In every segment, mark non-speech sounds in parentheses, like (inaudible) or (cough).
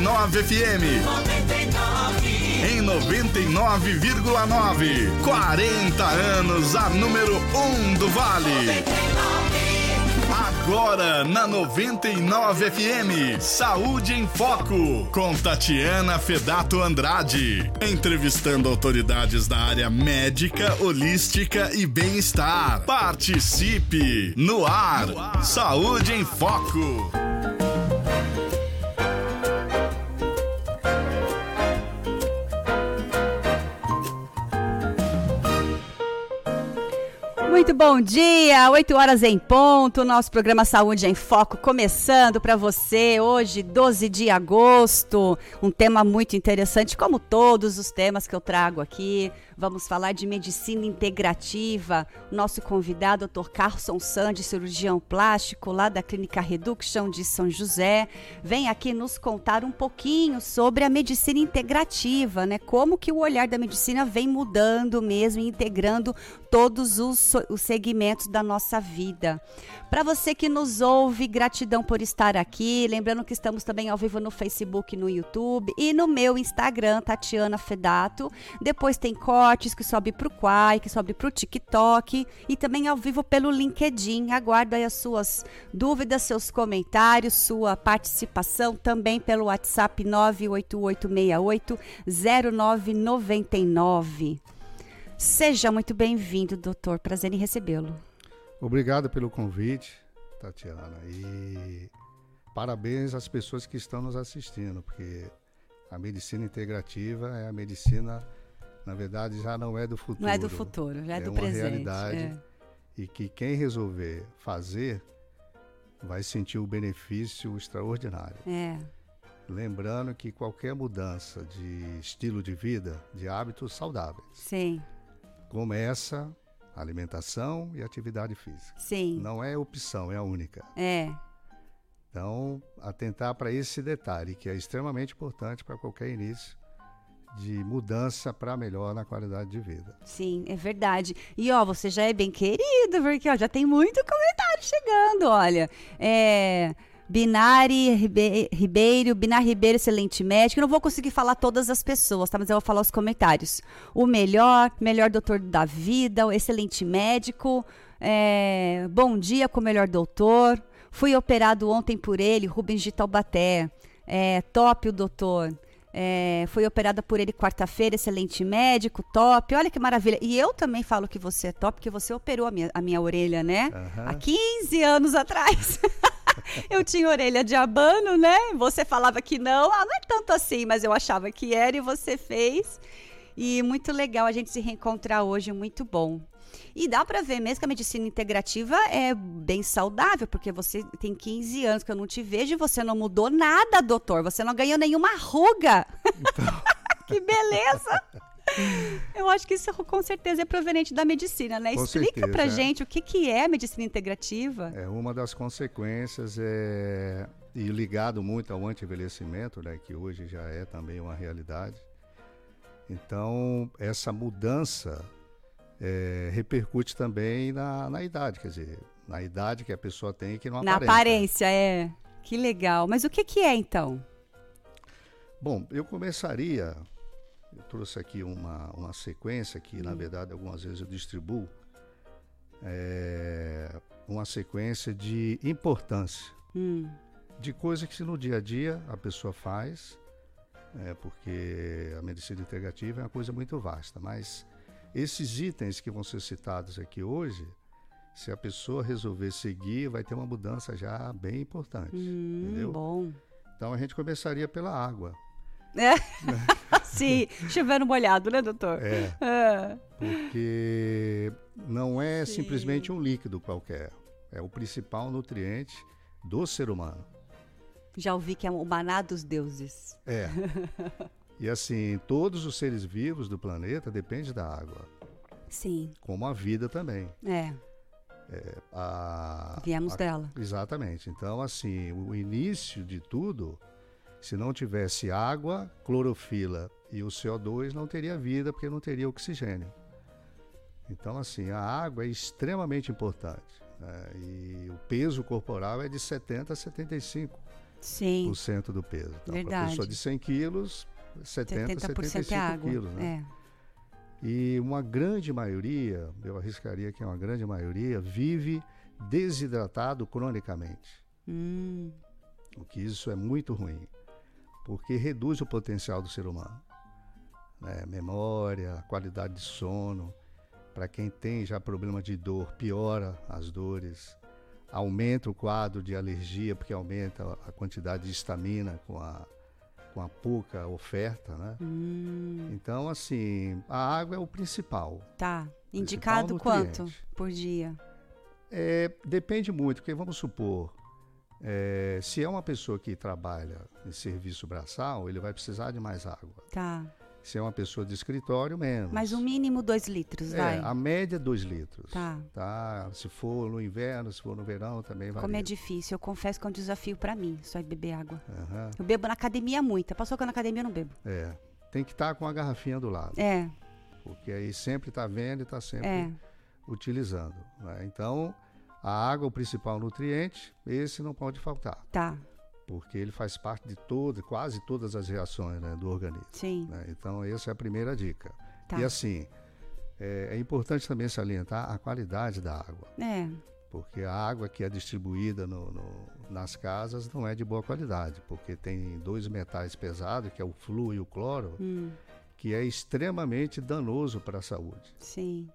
99 FM. 99. Em 99,9. 40 anos, a número 1 um do Vale. 99. Agora na 99 FM, Saúde em Foco, com Tatiana Fedato Andrade. Entrevistando autoridades da área médica, holística e bem-estar. Participe no ar. Saúde em Foco. Muito bom dia, 8 horas em ponto, nosso programa Saúde em Foco começando para você hoje, 12 de agosto. Um tema muito interessante, como todos os temas que eu trago aqui. Vamos falar de medicina integrativa. Nosso convidado, Dr. Carson Sandi, cirurgião plástico lá da Clínica Reduction de São José, vem aqui nos contar um pouquinho sobre a medicina integrativa, né? Como que o olhar da medicina vem mudando mesmo, integrando todos os, os segmentos da nossa vida. Para você que nos ouve, gratidão por estar aqui. Lembrando que estamos também ao vivo no Facebook, no YouTube e no meu Instagram, Tatiana Fedato. Depois tem cortes que sobe para o Quai, que sobe para o TikTok e também ao vivo pelo LinkedIn. Aguardo aí as suas dúvidas, seus comentários, sua participação também pelo WhatsApp 98868 0999. Seja muito bem-vindo, doutor. Prazer em recebê-lo. Obrigado pelo convite, Tatiana. E parabéns às pessoas que estão nos assistindo, porque a medicina integrativa é a medicina, na verdade, já não é do futuro. Não é do futuro, já é, é do presente. É uma realidade. E que quem resolver fazer vai sentir o benefício extraordinário. É. Lembrando que qualquer mudança de estilo de vida, de hábitos saudáveis, Sim. começa alimentação e atividade física. Sim. Não é opção, é a única. É. Então, atentar para esse detalhe, que é extremamente importante para qualquer início de mudança para melhor na qualidade de vida. Sim, é verdade. E ó, você já é bem querido, porque ó, já tem muito comentário chegando, olha. É, Binari Ribeiro, Binar Ribeiro, excelente médico. Eu não vou conseguir falar todas as pessoas, tá? Mas eu vou falar os comentários. O melhor, melhor doutor da vida, o excelente médico. É, bom dia com o melhor doutor. Fui operado ontem por ele, Rubens de Taubaté. É, top o doutor. É, foi operada por ele quarta-feira, excelente médico, top. Olha que maravilha. E eu também falo que você é top, porque você operou a minha, a minha orelha, né? Uhum. Há 15 anos atrás. (laughs) (laughs) eu tinha orelha de abano, né? Você falava que não, ah, não é tanto assim, mas eu achava que era e você fez. E muito legal a gente se reencontrar hoje, muito bom. E dá para ver mesmo que a medicina integrativa é bem saudável, porque você tem 15 anos que eu não te vejo e você não mudou nada, doutor. Você não ganhou nenhuma ruga. Então... (laughs) que beleza! (laughs) Eu acho que isso com certeza é proveniente da medicina, né? Com Explica certeza, pra é. gente o que, que é medicina integrativa. É uma das consequências é e ligado muito ao anti-envelhecimento, né, que hoje já é também uma realidade. Então, essa mudança é, repercute também na, na idade, quer dizer, na idade que a pessoa tem que não Na aparenta. aparência, é. Que legal. Mas o que, que é, então? Bom, eu começaria eu trouxe aqui uma, uma sequência que, hum. na verdade, algumas vezes eu distribuo. É, uma sequência de importância. Hum. De coisas que no dia a dia a pessoa faz, é, porque a medicina integrativa é uma coisa muito vasta, mas esses itens que vão ser citados aqui hoje, se a pessoa resolver seguir, vai ter uma mudança já bem importante. Hum, entendeu? Bom. Então a gente começaria pela água. É. (laughs) Sim, chovendo molhado, né, doutor? É. é. Porque não é Sim. simplesmente um líquido qualquer. É o principal nutriente do ser humano. Já ouvi que é o maná dos deuses. É. E assim, todos os seres vivos do planeta dependem da água. Sim. Como a vida também. É. É, a, Viemos a, dela. Exatamente. Então, assim, o início de tudo, se não tivesse água, clorofila e o CO2, não teria vida, porque não teria oxigênio. Então, assim, a água é extremamente importante. Né? E o peso corporal é de 70 a 75 Sim. do peso. Então, Verdade. para pessoa de 100 quilos, 70, 70% 75 é água. quilos. Né? É. E uma grande maioria, eu arriscaria que uma grande maioria, vive desidratado cronicamente. Hum, O que isso é muito ruim, porque reduz o potencial do ser humano. Né? Memória, qualidade de sono. Para quem tem já problema de dor, piora as dores. Aumenta o quadro de alergia, porque aumenta a quantidade de estamina com a, com a pouca oferta. Né? hum, Então, assim, a água é o principal. tá. Indicado quanto por dia? É, depende muito, porque vamos supor, é, se é uma pessoa que trabalha em serviço braçal, ele vai precisar de mais água. Tá. Se é uma pessoa de escritório, menos. Mas o mínimo 2 litros, vai. É, a média é 2 litros. Tá. tá? Se for no inverno, se for no verão, também vai. Como é difícil, eu confesso que é um desafio pra mim, só beber água. Aham, Eu bebo na academia muita. Passou que eu na academia eu não bebo. é. Tem que estar com a garrafinha do lado. É, Porque aí sempre está vendo e está sempre é. utilizando. né? Então, a água é o principal nutriente, esse não pode faltar. Tá. Porque ele faz parte de todas, quase todas as reações né, do organismo. Sim. né? Então, essa é a primeira dica. Tá. E assim, é, é importante também salientar a qualidade da água, É. porque a água que é distribuída no- no- nas casas não é de boa qualidade, porque tem dois metais pesados, que é o flúor e o cloro, Hum, que é extremamente danoso para a saúde. sim.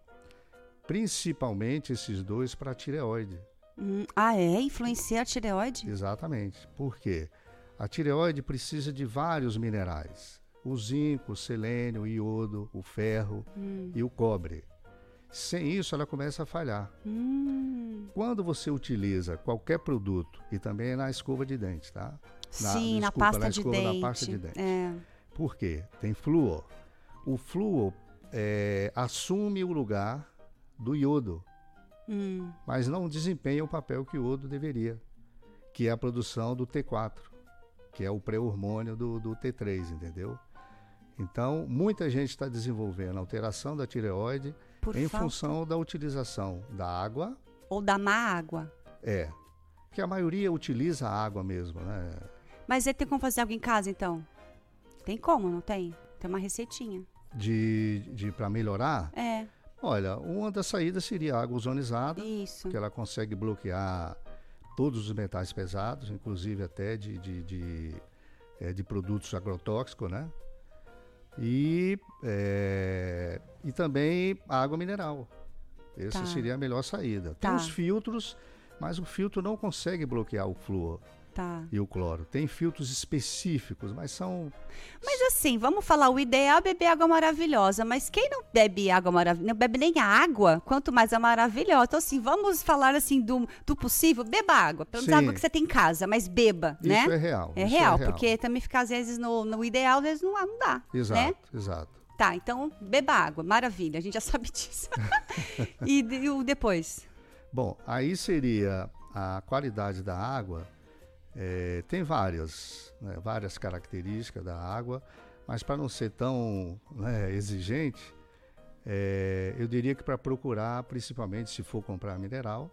Principalmente esses dois para a tireoide. Hum, ah, é? Influencia a tireoide? Exatamente. Por quê? A tireoide precisa de vários minerais: o zinco, o selênio, o iodo, o ferro Hum. e o cobre. Sem isso, ela começa a falhar. Hum, Quando você utiliza qualquer produto, e também na escova de dente, tá? Na- sim, na desculpa, pasta na de escova da dente. pasta de dente. É. Por quê? Tem flúor. O flúor é, assume o lugar do iodo, Hum, mas não desempenha o papel que o iodo deveria, que é a produção do T4, que é o pré-hormônio do, do T3, entendeu? Então, muita gente está desenvolvendo alteração da tireoide por em falta. função da utilização da água, Ou da má água. é, que a maioria utiliza a água mesmo, né? Mas aí tem como fazer algo em casa, então? Tem como, não tem? Tem uma receitinha. De, de para melhorar, É, olha, uma das saídas seria a água ozonizada, isso. que ela consegue bloquear todos os metais pesados, inclusive até de, de, de, eh, de produtos agrotóxicos, né? E, eh, e também a água mineral. Essa Tá. seria a melhor saída. Tem Tá. os filtros, mas o filtro não consegue bloquear o flúor Tá. e o cloro. Tem filtros específicos, mas são Mas assim, vamos falar, o ideal é beber água maravilhosa, mas quem não bebe água maravilhosa, não bebe nem a água, quanto mais a maravilhosa. Então assim, vamos falar assim do, do possível, beba água, pelo menos água que você tem em casa, mas beba, né? Isso é real. É isso real, porque também ficar às vezes no, no ideal, às vezes não, não dá, Exato, né? exato. Tá, então beba água, maravilha, a gente já (laughs) sabe disso. (laughs) e, e o depois? Bom, aí seria a qualidade da água. Eh, tem várias, né, várias características da água, mas para não ser tão né, exigente, eh, eu diria que para procurar, principalmente se for comprar mineral,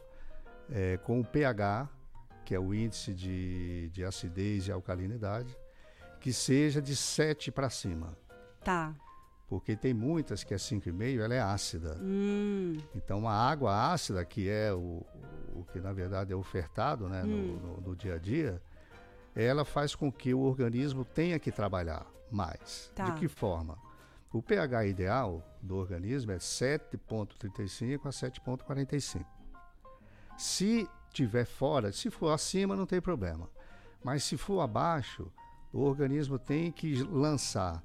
eh, com o pH, que é o índice de, de acidez e alcalinidade, que seja de 7 para cima. Tá. Porque tem muitas que é 5,5, ela é ácida. Hum, Então, a água ácida, que é o, o que na verdade é ofertado né, no- no, no dia a dia, ela faz com que o organismo tenha que trabalhar mais. Tá. De que forma? O pH ideal do organismo é 7,35 a 7,45. Se tiver fora, se for acima, não tem problema. Mas se for abaixo, o organismo tem que lançar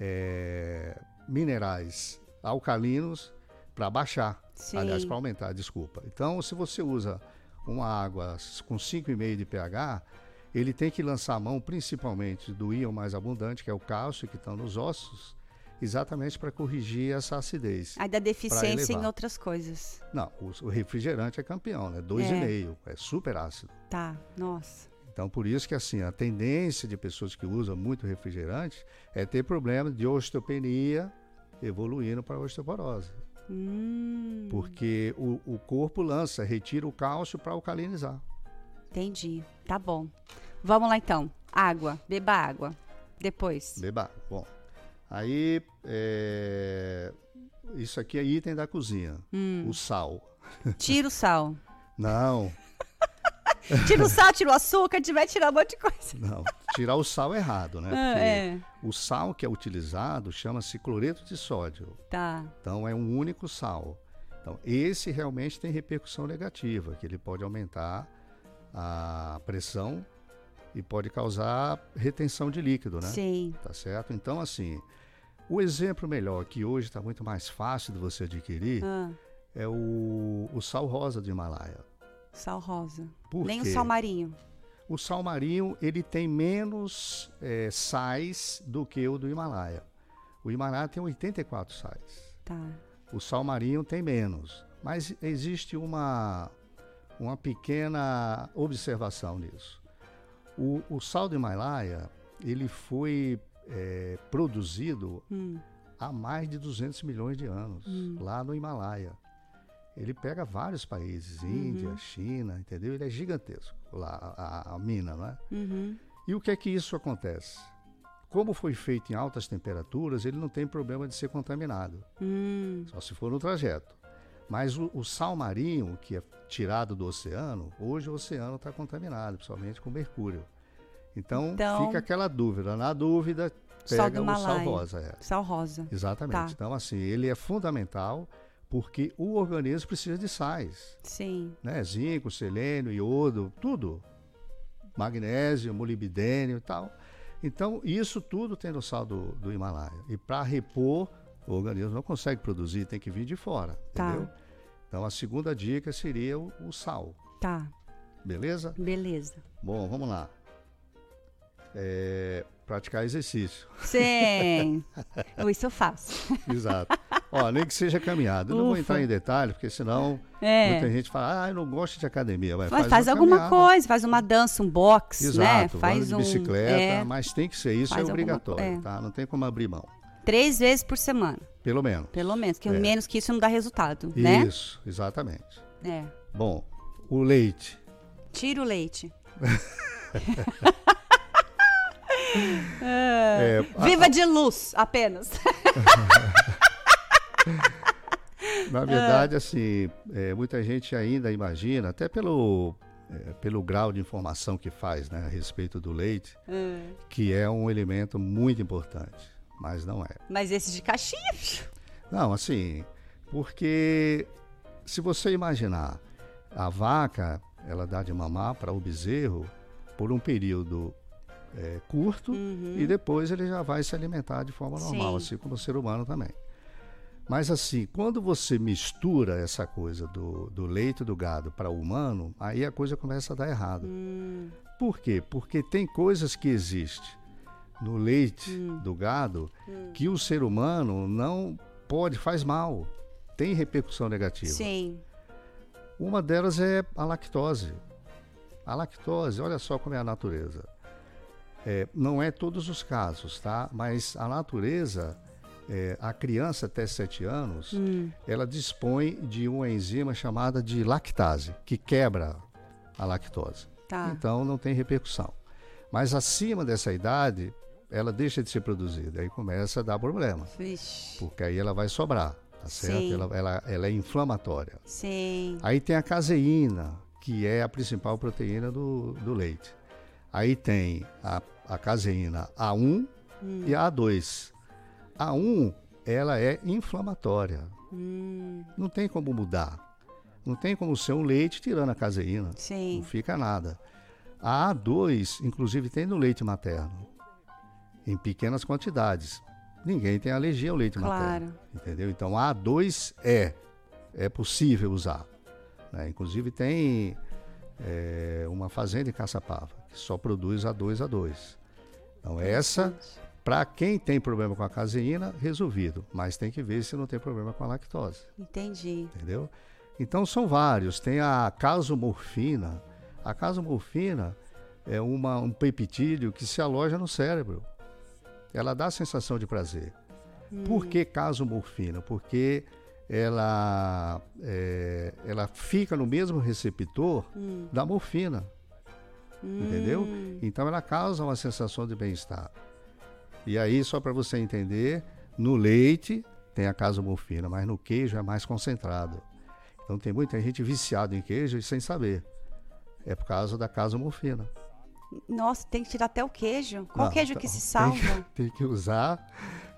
eh, minerais alcalinos para baixar. sim. Aliás, para aumentar, desculpa. Então, se você usa uma água com 5,5 de pH, ele tem que lançar a mão principalmente do íon mais abundante, que é o cálcio, que estão nos ossos, exatamente para corrigir essa acidez. Aí dá deficiência em outras coisas. Não, o, refrigerante é campeão, né? 2,5, é. super ácido. Tá, nossa. Então, por isso que assim, a tendência de pessoas que usam muito refrigerante é ter problema de osteopenia evoluindo para osteoporose. Hum, Porque o, o corpo lança, retira o cálcio para alcalinizar. entendi. Tá bom. Vamos lá então. Água, beba água. Depois. Beba. Bom, aí é, isso aqui é item da cozinha. Hum. O sal. Tira o sal. Não, Tira o sal, tira o açúcar, tiver tirar um monte de coisa. não. Tirar o sal é errado, né? Ah, é. o sal que é utilizado chama-se cloreto de sódio. Tá. Então é um único sal. Então esse realmente tem repercussão negativa, que ele pode aumentar a pressão e pode causar retenção de líquido, né? Sim. Tá certo? Então assim, o exemplo melhor que hoje está muito mais fácil de você adquirir Ah, é o, o sal rosa do Himalaia. Sal rosa. Por Nem quê? o sal marinho. O sal marinho ele tem menos eh, sais do que o do Himalaia. O Himalaia tem 84 sais. Tá. O sal marinho tem menos. Mas existe uma, uma pequena observação nisso. O, o sal do Himalaia ele foi eh, produzido Hum. há mais de 200 milhões de anos, lá no Himalaia. Ele pega vários países, Índia, China, entendeu? Ele é gigantesco, lá, a, a mina, não é? Uhum. E o que é que isso acontece? Como foi feito em altas temperaturas, ele não tem problema de ser contaminado, Hum. só se for no trajeto. Mas o, o sal marinho, que é tirado do oceano, hoje o oceano está contaminado, principalmente com mercúrio. Então, Então- fica aquela dúvida. Na dúvida, Sal pega o sal rosa. É. Sal rosa. Exatamente. Tá. Então, assim, ele é fundamental porque o organismo precisa de sais, Sim. né? Zinco, selênio, iodo, tudo. Magnésio, molibdênio e tal. Então, isso tudo tem no sal do, do Himalaia. E para repor, o organismo não consegue produzir, tem que vir de fora, Tá. entendeu? Então, a segunda dica seria o, o sal, Tá. beleza? Beleza. Bom, vamos lá. É, praticar exercício. Sim. (laughs) Isso eu faço. Exato. Ó, nem que seja caminhada. Não vou entrar em detalhe, porque senão É. muita gente fala, ah, eu não gosto de academia. Mas, Mas faz, faz uma alguma caminhada. coisa, faz uma dança, um box, Exato, né? Faz de um. bicicleta, é, mas tem que ser isso, é Faz alguma obrigatório, co- é. tá? Não tem como abrir mão. três vezes por semana, Pelo menos. pelo menos. Que É. menos que isso não dá resultado, né? Isso, exatamente. É. Bom, o leite. Tira o leite. (laughs) É, (laughs) a- Viva de luz, apenas. (laughs) na verdade, assim, é, muita gente ainda imagina, até pelo, é, pelo grau de informação que faz né, a respeito do leite, que é um elemento muito importante, mas não é. Mas esse de caixinha. Não, assim, porque se você imaginar, a vaca, ela dá de mamar para o bezerro por um período é, curto e depois ele já vai se alimentar de forma normal, Uhum. Sim. assim como o ser humano também. Mas assim, quando você mistura essa coisa do, do leite do gado para o humano, aí a coisa começa a dar errado. Hum, Por quê? Porque tem coisas que existem no leite Hum. do gado que o ser humano não pode, faz mal, tem repercussão negativa. sim. Uma delas é a lactose. A lactose, olha só como é a natureza. É, não é todos os casos, tá? Mas a natureza, é, a criança até 7 anos, Hum, ela dispõe de uma enzima chamada de lactase, que quebra a lactose. tá. Então não tem repercussão. Mas acima dessa idade, ela deixa de ser produzida. Aí começa a dar problema, Vixe. porque aí ela vai sobrar, tá certo? Sim. Ela, ela, ela é inflamatória. Sim. Aí tem a caseína, que é a principal proteína do, do leite. Aí tem a, a caseína A1 e a A2. A 1, ela é inflamatória. Hum, Não tem como mudar. Não tem como ser um leite tirando a caseína. sim. Não fica nada. A A2, inclusive, tem no leite materno, em pequenas quantidades. Ninguém tem alergia ao leite materno. Claro. Entendeu? Então, a A2 é, é possível usar. né? Inclusive, tem é, uma fazenda em Caçapava que só produz A2 A2. Então, essa, para quem tem problema com a caseína, resolvido. Mas tem que ver se não tem problema com a lactose Entendi. entendeu? Então são vários. Tem a casomorfina. A casomorfina é uma, um peptídeo que se aloja no cérebro. Ela dá a sensação de prazer. Por que casomorfina? Porque ela, é, ela fica no mesmo receptor da morfina. Hum. entendeu? Então ela causa uma sensação de bem-estar. E aí, só para você entender, no leite tem a casomorfina, mas no queijo é mais concentrado. Então tem muita gente viciada em queijo e sem saber. É por causa da casomorfina. Nossa, tem que tirar até o queijo. Qual não, queijo que então, se salva? Tem que, (laughs) tem que usar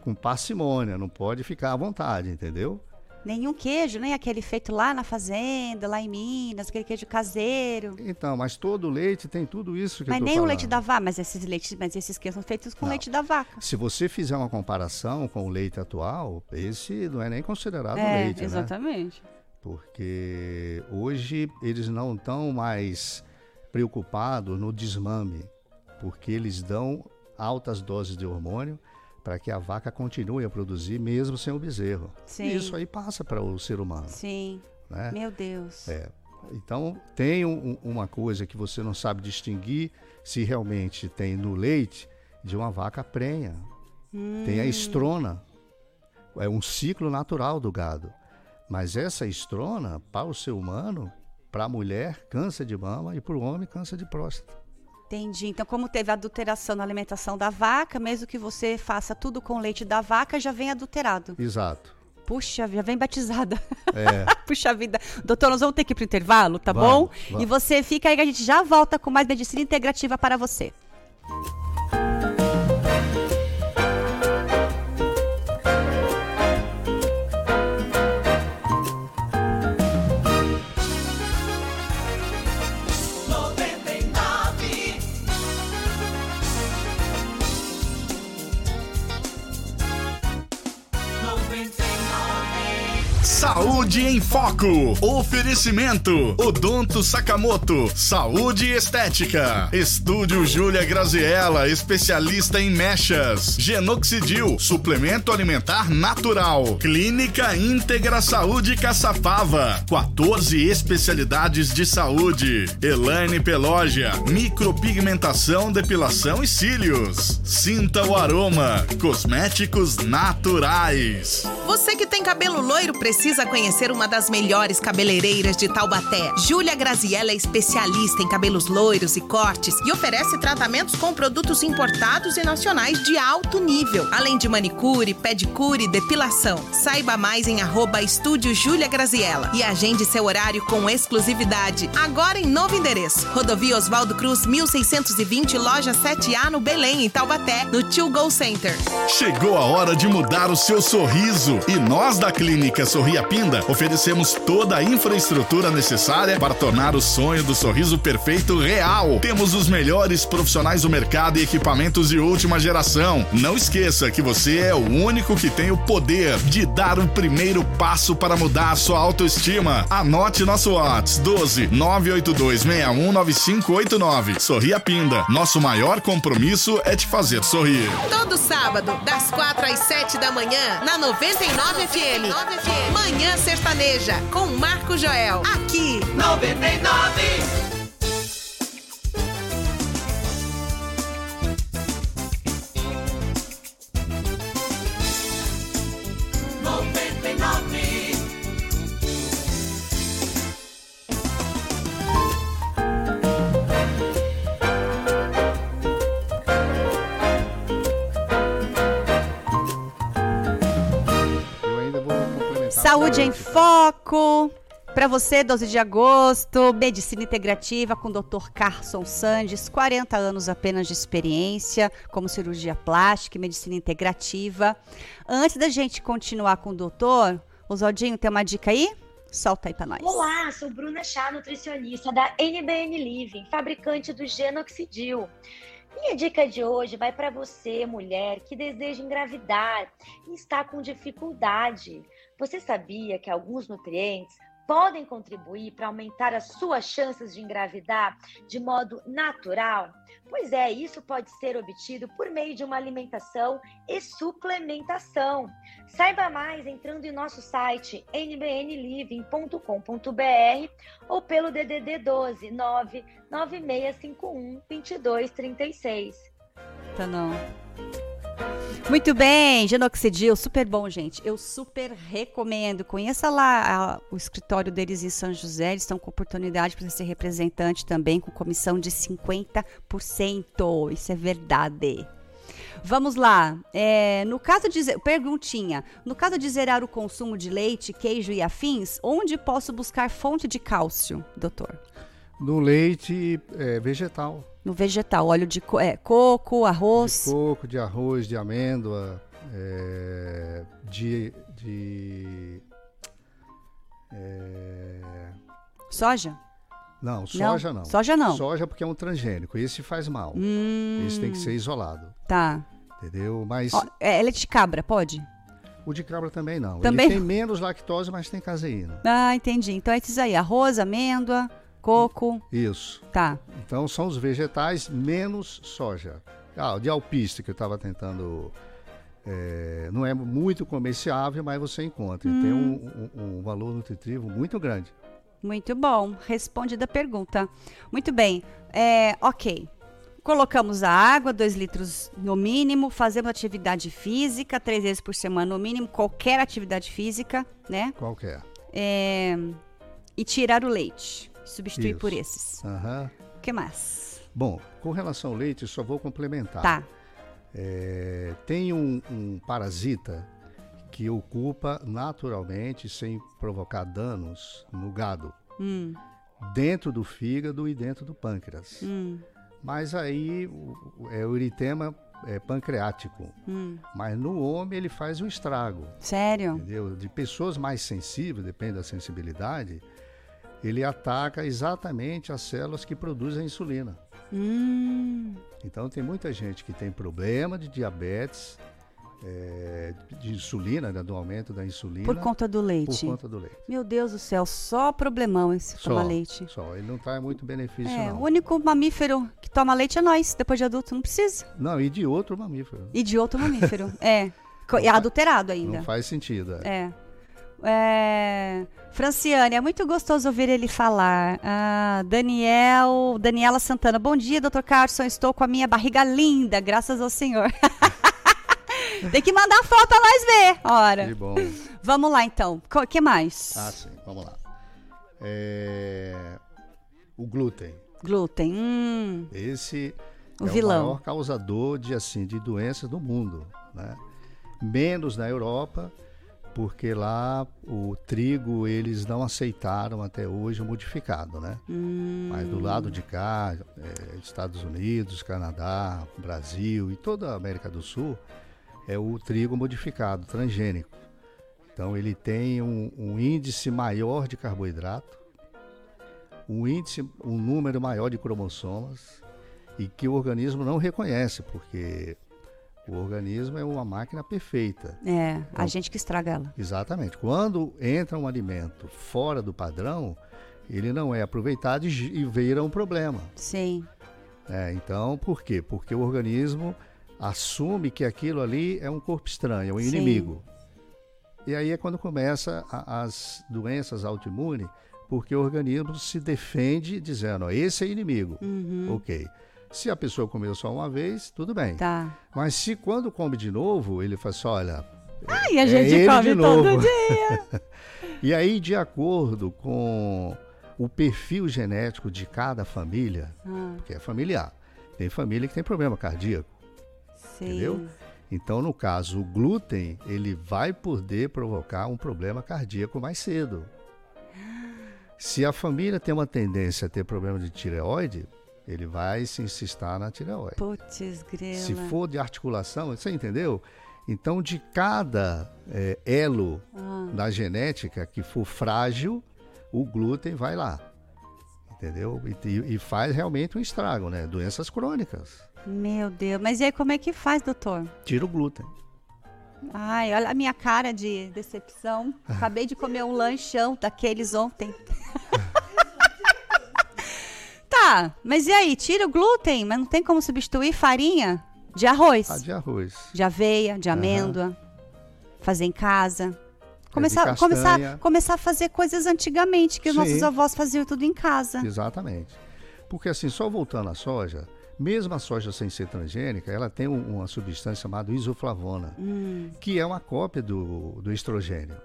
com parcimônia, não pode ficar à vontade, entendeu? Nenhum queijo, nem aquele feito lá na fazenda, lá em Minas, aquele queijo caseiro. Então, mas todo leite tem tudo isso que Mas eu nem falando. o leite da vaca, mas esses leites, mas esses queijos são feitos com não. leite da vaca. Se você fizer uma comparação com o leite atual, esse não é nem considerado é, leite, exatamente. né? Exatamente. Porque hoje eles não estão mais preocupados no desmame, porque eles dão altas doses de hormônio para que a vaca continue a produzir mesmo sem o bezerro. Sim. E isso aí passa para o ser humano. Sim. Né? Meu Deus. É. Então tem um, uma coisa que você não sabe distinguir se realmente tem no leite de uma vaca prenha. Hum. Tem a estrona. É um ciclo natural do gado. Mas essa estrona, para o ser humano, para a mulher, câncer de mama e para o homem, câncer de próstata. Entendi. Então, como teve adulteração na alimentação da vaca, mesmo que você faça tudo com leite da vaca, já vem adulterado. Exato. Puxa, já vem batizada. É. (laughs) Puxa vida. Doutor, nós vamos ter que ir para o intervalo, tá vamos, bom? Vamos. E você fica aí que a gente já volta com mais medicina integrativa para você. Saúde em Foco. Oferecimento: Odonto Sakamoto. Saúde Estética. Estúdio Júlia Graziella, especialista em mechas. Genoxidil, suplemento alimentar natural. Clínica Íntegra Saúde Caçapava. 14 especialidades de saúde. Elaine Pelógia, micropigmentação, depilação e cílios. Sinta o aroma. Cosméticos naturais. Você que tem cabelo loiro precisa precisa conhecer uma das melhores cabeleireiras de Taubaté. Júlia Graziella é especialista em cabelos loiros e cortes e oferece tratamentos com produtos importados e nacionais de alto nível, além de manicure, pedicure e depilação. Saiba mais em arroba estúdio Júlia Graziella e agende seu horário com exclusividade. Agora em novo endereço. Rodovia Oswaldo Cruz, 1620, loja 7A no Belém, em Taubaté, no Tio Go Center. Chegou a hora de mudar o seu sorriso e nós da Clínica Sorria Pinda, oferecemos toda a infraestrutura necessária para tornar o sonho do sorriso perfeito real. Temos os melhores profissionais do mercado e equipamentos de última geração. Não esqueça que você é o único que tem o poder de dar o primeiro passo para mudar a sua autoestima. Anote nosso WhatsApp 12 982 619589. Sorria Pinda. Nosso maior compromisso é te fazer sorrir. Todo sábado, das 4 às 7 da manhã, na 99 FM. 99 FM. Sertaneja, com Marco Joel. Aqui, 99. Saúde em Foco. Para você, 12 de agosto, Medicina Integrativa com o Dr. Carson Sandes, 40 anos apenas de experiência como cirurgia plástica e medicina integrativa. Antes da gente continuar com o doutor, Oswaldinho, tem uma dica aí? Solta aí para nós. Olá, sou Bruna Chá, nutricionista da NBN Living, fabricante do Genoxidil. Minha dica de hoje vai para você, mulher, que deseja engravidar e está com dificuldade. Você sabia que alguns nutrientes podem contribuir para aumentar as suas chances de engravidar de modo natural? Pois é, isso pode ser obtido por meio de uma alimentação e suplementação. Saiba mais entrando em nosso site nbnliving.com.br ou pelo DDD 12 99651 2236. Tá não. Muito bem, Genoxidil, super bom, gente. Eu super recomendo. Conheça lá a, o escritório deles em São José. Eles estão com oportunidade para ser representante também, com comissão de 50%. Isso é verdade. Vamos lá. É, no caso de. Perguntinha. No caso de zerar o consumo de leite, queijo e afins, onde posso buscar fonte de cálcio, doutor? No leite é, vegetal. No vegetal, óleo de co é, coco, arroz. De coco, de arroz, de amêndoa, é, de. de é... Soja? Não, soja não. não. Soja não. Soja porque é um transgênico. Esse faz mal. Hum, Esse tem que ser isolado. Tá. Entendeu? Mas. Ó, é leite de cabra, pode? O de cabra também não. Também Ele tem menos lactose, mas tem caseína. Ah, entendi. Então é esses aí: arroz, amêndoa, coco. Isso. Tá. Então são os vegetais menos soja. Ah, o de alpiste que eu estava tentando. é, não é muito comerciável, mas você encontra. E tem um, um- um valor nutritivo muito grande. Muito bom. Respondida a pergunta. Muito bem. É, ok. Colocamos a água, 2 litros no mínimo, fazemos atividade física, três vezes por semana no mínimo, qualquer atividade física, né? Qualquer. É, e tirar o leite. Substituir Isso. por esses. Aham. O que mais? Bom, com relação ao leite, só vou complementar. Tá. É, tem um, um parasita que ocupa naturalmente, sem provocar danos no gado, Hum, dentro do fígado e dentro do pâncreas. hum, Mas aí o- é o eritema é, pancreático. hum. Mas no homem ele faz um estrago, Sério? entendeu? De pessoas mais sensíveis, depende da sensibilidade, ele ataca exatamente as células que produzem a insulina. Hum, Então tem muita gente que tem problema de diabetes, é, de insulina, né, do aumento da insulina, por conta do por leite. conta do leite. Meu Deus do céu, só problemão esse Só, tomar leite. Só, ele não traz muito benefício É, não. o único mamífero que toma leite é nós, depois de adulto, não precisa. Não, e de outro mamífero. E de outro mamífero. (laughs) é. E adulterado ainda. Não faz sentido. é. É. É, Franciane, é muito gostoso ouvir ele falar. Ah, Daniel, Daniela Santana, bom dia, doutor Carson. Estou com a minha barriga linda, graças ao senhor. (laughs) Tem que mandar foto pra nós ver. Que Ora, bom. vamos lá então. O que mais? Ah, sim, vamos lá. É, O glúten. Glúten. Hum, Esse O é vilão. o maior causador de, assim, de doenças do mundo. Né? Menos na Europa, porque lá o trigo eles não aceitaram até hoje o modificado. Né? hum, Mas do lado de cá, é, Estados Unidos, Canadá, Brasil e toda a América do Sul, é o trigo modificado, transgênico. Então ele tem um, um índice maior de carboidrato, um índice, um número maior de cromossomas e que o organismo não reconhece, porque o organismo é uma máquina perfeita. é, a Então- gente que estraga ela. Exatamente. Quando entra um alimento fora do padrão, ele não é aproveitado e e vira um problema. Sim. É, então, por quê? Porque o organismo assume que aquilo ali é um corpo estranho, é um Sim. inimigo. E aí é quando começa a- as doenças autoimunes, porque o organismo se defende dizendo, ó, esse é inimigo. Uhum. Ok. Se a pessoa comeu só uma vez, tudo bem. Tá. Mas se quando come de novo, ele fala assim, olha, Ai, a é gente ele come de todo dia. (laughs) E aí, de acordo com o perfil genético de cada família, Ah, que é familiar, tem família que tem problema cardíaco. sim. Entendeu? Então, no caso, o glúten, ele vai poder provocar um problema cardíaco mais cedo. Se a família tem uma tendência a ter problema de tireoide, ele vai se insistar na tireoide. Putz, grela. Se for de articulação, você entendeu? Então, de cada eh, elo Ah, da genética que for frágil, o glúten vai lá. Entendeu? E, e- e faz realmente um estrago, né? Doenças crônicas. meu Deus. Mas e aí, como é que faz, doutor? Tira o glúten. Ai, olha a minha cara de decepção. (laughs) Acabei de comer um lanchão daqueles ontem. (laughs) tá, mas e aí? Tira o glúten, mas não tem como substituir farinha de arroz, Ah, de arroz. de aveia, de amêndoa, fazer em casa. Começar, começar, começar a fazer coisas antigamente, que os Sim. nossos avós faziam tudo em casa. Exatamente. Porque assim, só voltando à soja, Mesmo a soja sem ser transgênica, ela tem um, uma substância chamada isoflavona, Hum. que é uma cópia do, do estrogênio.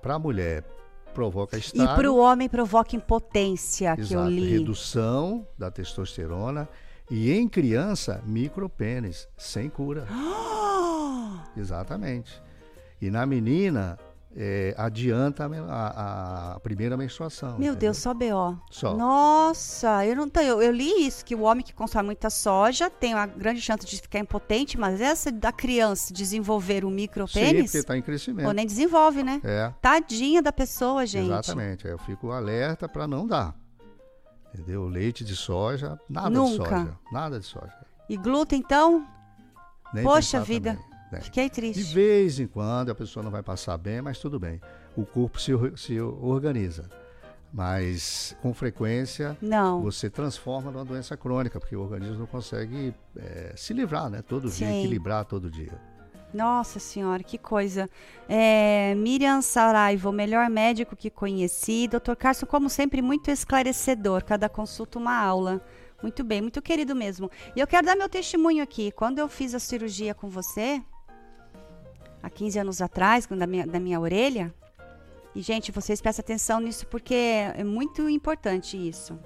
Para a mulher, provoca E estado, para o homem provoca impotência, que eu exato, li. redução da testosterona e em criança, micropênis, sem cura. (gasps) Exatamente. E na menina, é, adianta a, a- primeira menstruação. Meu entendeu? Deus, só BO. Só. Nossa, eu não tenho. Eu, eu li isso, que o homem que consome muita soja tem uma grande chance de ficar impotente, mas essa da criança desenvolver o Sim, micropênis, porque está em crescimento. ou nem desenvolve, né? É, Tadinha da pessoa, gente. exatamente. Aí Eu fico alerta para não dar. Entendeu? Leite de soja, nada de Nunca. soja. Nada de soja. E glúten, então? Nem Poxa vida. também, né? Fiquei De triste. vez em quando a pessoa não vai passar bem, mas tudo bem. O corpo se, se organiza. Mas com frequência Não. você transforma numa doença crônica, porque o organismo não consegue eh, se livrar, né? Todo dia, Sim. equilibrar todo dia. Nossa senhora, que coisa. É, Miriam Saraiva, o melhor médico que conheci. Dr. Carson, como sempre, muito esclarecedor. Cada consulta uma aula. Muito bem, muito querido mesmo. E eu quero dar meu testemunho aqui. Quando eu fiz a cirurgia com você, há 15 anos atrás, da minha, da minha orelha, e gente, vocês prestem atenção nisso porque é muito importante isso.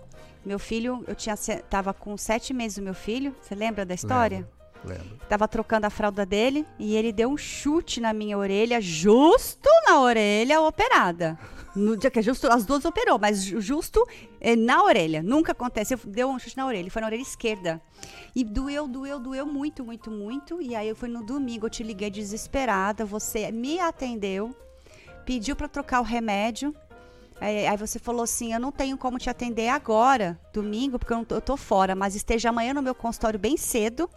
Meu filho, eu tinha estava com sete meses o meu filho. Você lembra da história? Lembro, lembro. Tava trocando a fralda dele e ele deu um chute na minha orelha, justo na orelha operada. No dia que é justo, as duas operou, mas ju- justo eh, na orelha. Nunca acontece. Eu- Deu um chute na orelha, foi na orelha esquerda. E doeu, doeu, doeu muito, muito, muito. E aí eu fui no domingo, eu te liguei desesperada, você me atendeu, pediu para trocar o remédio. Aí, você falou assim: Eu não tenho como te atender agora, domingo, porque eu, tô, eu tô fora, mas esteja amanhã no meu consultório bem cedo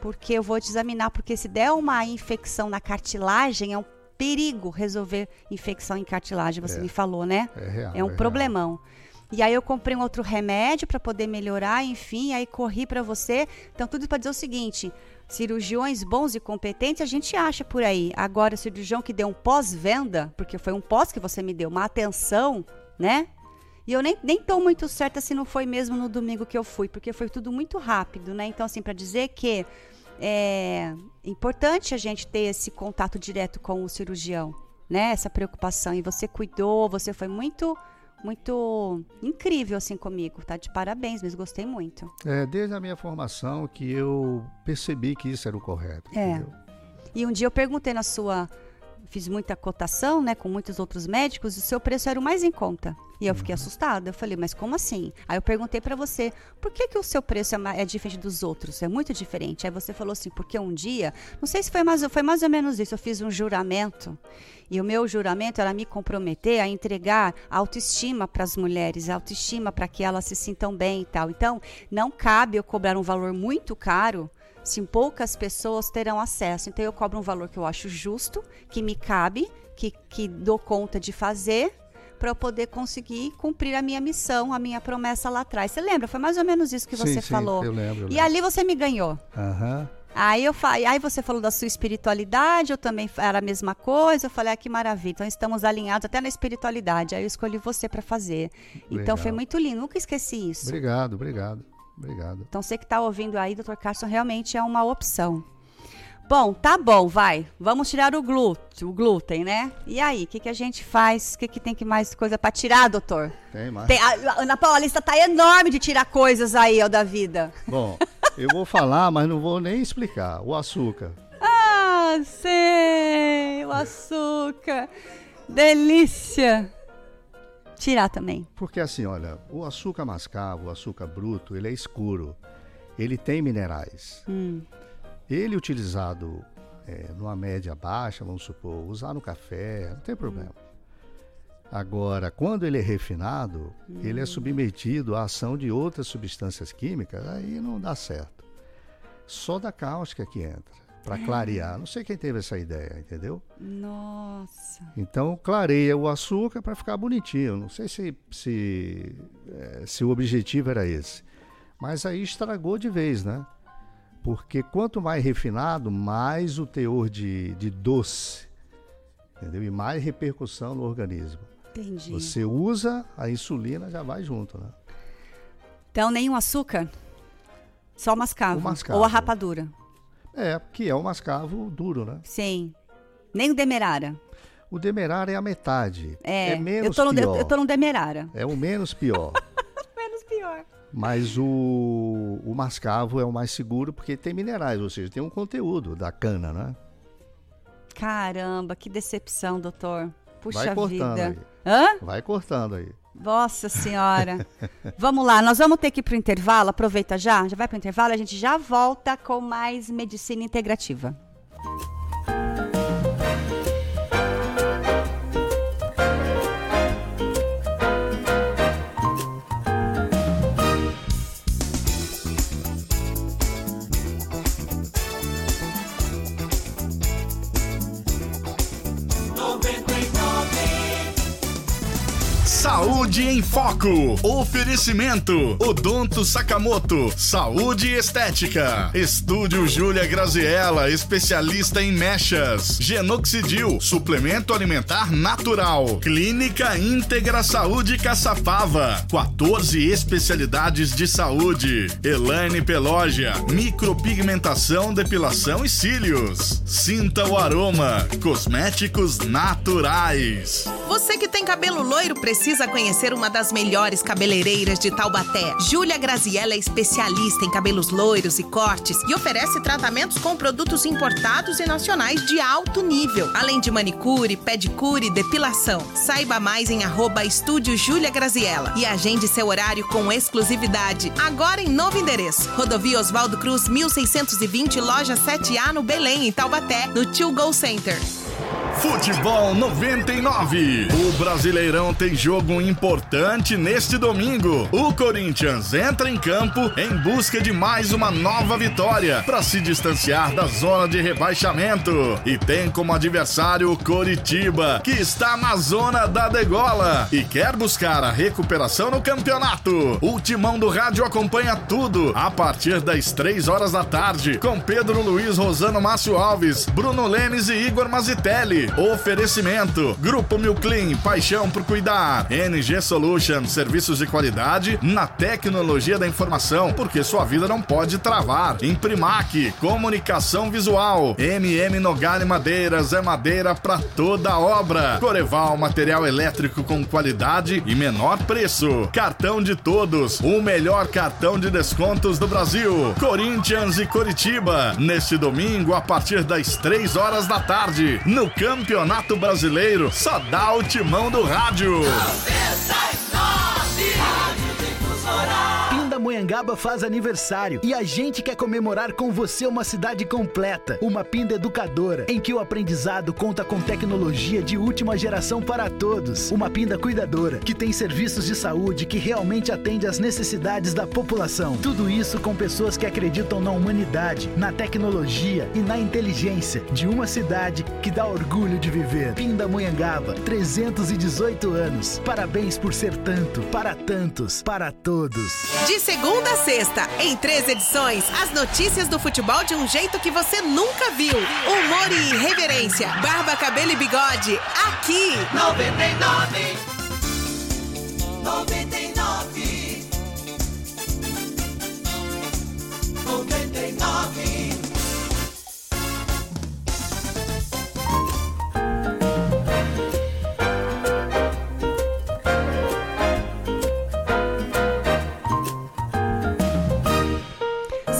porque eu vou te examinar, porque se der uma infecção na cartilagem, é um perigo resolver infecção em cartilagem, você É. me falou, né? É real. É um real. problemão. E aí eu comprei um outro remédio para poder melhorar, enfim, aí corri para você. Então tudo para dizer o seguinte, cirurgiões bons e competentes a gente acha por aí. Agora o cirurgião que deu um pós-venda, porque foi um pós que você me deu, uma atenção, né? E eu nem, nem tô muito certa se não foi mesmo no domingo que eu fui, porque foi tudo muito rápido, né? Então, assim, para dizer que é importante a gente ter esse contato direto com o cirurgião, né? Essa preocupação. E você cuidou, você foi muito, muito incrível, assim, comigo, tá? De parabéns, mas gostei muito. É, desde a minha formação que eu percebi que isso era o correto. É. entendeu? E um dia eu perguntei na sua. Fiz muita cotação, né, com muitos outros médicos, e o seu preço era o mais em conta. E eu fiquei assustada. Eu falei, mas como assim? Aí eu perguntei pra você, por que, que o seu preço é, é diferente dos outros? É muito diferente. Aí você falou assim, porque um dia, não sei se foi mais, foi mais ou menos isso, eu fiz um juramento. E o meu juramento era me comprometer a entregar autoestima para as mulheres, autoestima para que elas se sintam bem e tal. Então, não cabe eu cobrar um valor muito caro se poucas pessoas terão acesso. Então eu cobro um valor que eu acho justo, que me cabe, que, que dou conta de fazer para eu poder conseguir cumprir a minha missão, a minha promessa lá atrás. Você lembra? Foi mais ou menos isso que Sim, você sim, falou. eu lembro, eu E lembro. ali você me ganhou. Aham. Aí eu fa... aí você falou da sua espiritualidade, eu também era a mesma coisa. Eu falei, ah, que maravilha. Então estamos alinhados até na espiritualidade. Aí eu escolhi você para fazer. Então Legal. foi muito lindo. Nunca esqueci isso. Obrigado, obrigado. Obrigado. Então você que está ouvindo aí, Dr. Carson, realmente é uma opção. Bom, tá bom, vai. Vamos tirar o glúten, o glúten, né? E aí, o que, que a gente faz? O que, que tem que mais coisa para tirar, doutor? Tem mais? Tem, a, a Ana Paula, a lista tá enorme de tirar coisas aí, ó, da vida. Bom, eu vou falar, mas não vou nem explicar. O açúcar. Ah, sei, o açúcar. Delícia. Tirar também. Porque assim, olha, o açúcar mascavo, o açúcar bruto, ele é escuro. Ele tem minerais. Hum. Ele utilizado é, numa média baixa, vamos supor, usar no café, não tem problema. Agora, quando ele é refinado, ele é submetido à ação de outras substâncias químicas, aí não dá certo. Só da cáustica que entra, para clarear. Não sei quem teve essa ideia, entendeu? Nossa. Então clareia o açúcar para ficar bonitinho. Não sei se, se, eh, se o objetivo era esse. Mas aí estragou de vez, né? Porque quanto mais refinado, mais o teor de, de doce, entendeu? E mais repercussão no organismo. Entendi. Você usa, a insulina já vai junto, né? Então, nenhum açúcar? Só o mascavo. O mascavo. Ou a rapadura. É, que é o mascavo duro, né? Sim. Nem o demerara. O demerara é a metade. É, É menos eu tô no, pior. Eu, eu tô no demerara. É o menos pior. (laughs) Menos pior. Mas o, o mascavo é o mais seguro porque tem minerais, ou seja, tem um conteúdo da cana, né? Caramba, que decepção, doutor. Puxa Vai cortando vida. aí. Hã? Vai cortando aí. Nossa senhora. vamos lá, nós vamos ter que ir pro intervalo. Aproveita já, já vai pro intervalo. A gente já volta com mais medicina integrativa. Saúde em Foco. Oferecimento. Odonto Sakamoto. Saúde Estética. Estúdio Júlia Graziella, especialista em mechas. Genoxidil, suplemento alimentar natural. Clínica Íntegra Saúde Caçapava. 14 especialidades de saúde. Elaine Pelógia. Micropigmentação, depilação e cílios. Sinta o aroma. Cosméticos naturais. Você que tem cabelo loiro precisa conhecer uma das melhores cabeleireiras de Taubaté. Júlia Graziella é especialista em cabelos loiros e cortes e oferece tratamentos com produtos importados e nacionais de alto nível, além de manicure, pedicure e depilação. Saiba mais em arroba estúdio Júlia Graziella e agende seu horário com exclusividade. Agora em novo endereço. Rodovia Oswaldo Cruz, 1620, loja 7A no Belém, em Taubaté, no Tio Go Center. Futebol 99. O Brasileirão tem jogo importante neste domingo. O Corinthians entra em campo em busca de mais uma nova vitória para se distanciar da zona de rebaixamento. E tem como adversário o Coritiba, que está na zona da degola e quer buscar a recuperação no campeonato. O timão do rádio acompanha tudo a partir das três horas da tarde com Pedro Luiz Rosano Márcio Alves, Bruno Lemes e Igor Mazitelli. Oferecimento: Grupo Milclean, paixão por cuidar. NG Solution, serviços de qualidade na tecnologia da informação, porque sua vida não pode travar. Imprimac, comunicação visual. MM Nogale Madeiras é madeira para toda obra. Coreval, material elétrico com qualidade e menor preço. Cartão de todos, o melhor cartão de descontos do Brasil. Corinthians e Coritiba, neste domingo a partir das três horas da tarde, no Campeonato Brasileiro, só dá o timão do rádio. Pindamonhangaba faz aniversário e a gente quer comemorar com você uma cidade completa, uma Pinda educadora, em que o aprendizado conta com tecnologia de última geração para todos, uma Pinda cuidadora, que tem serviços de saúde que realmente atende às necessidades da população. Tudo isso com pessoas que acreditam na humanidade, na tecnologia e na inteligência de uma cidade que dá orgulho de viver. Pindamonhangaba, 318 anos. Parabéns por ser tanto, para tantos, para todos. Segunda a sexta, em três edições, as notícias do futebol de um jeito que você nunca viu. Humor e irreverência, barba, cabelo e bigode, aqui. 99 99 99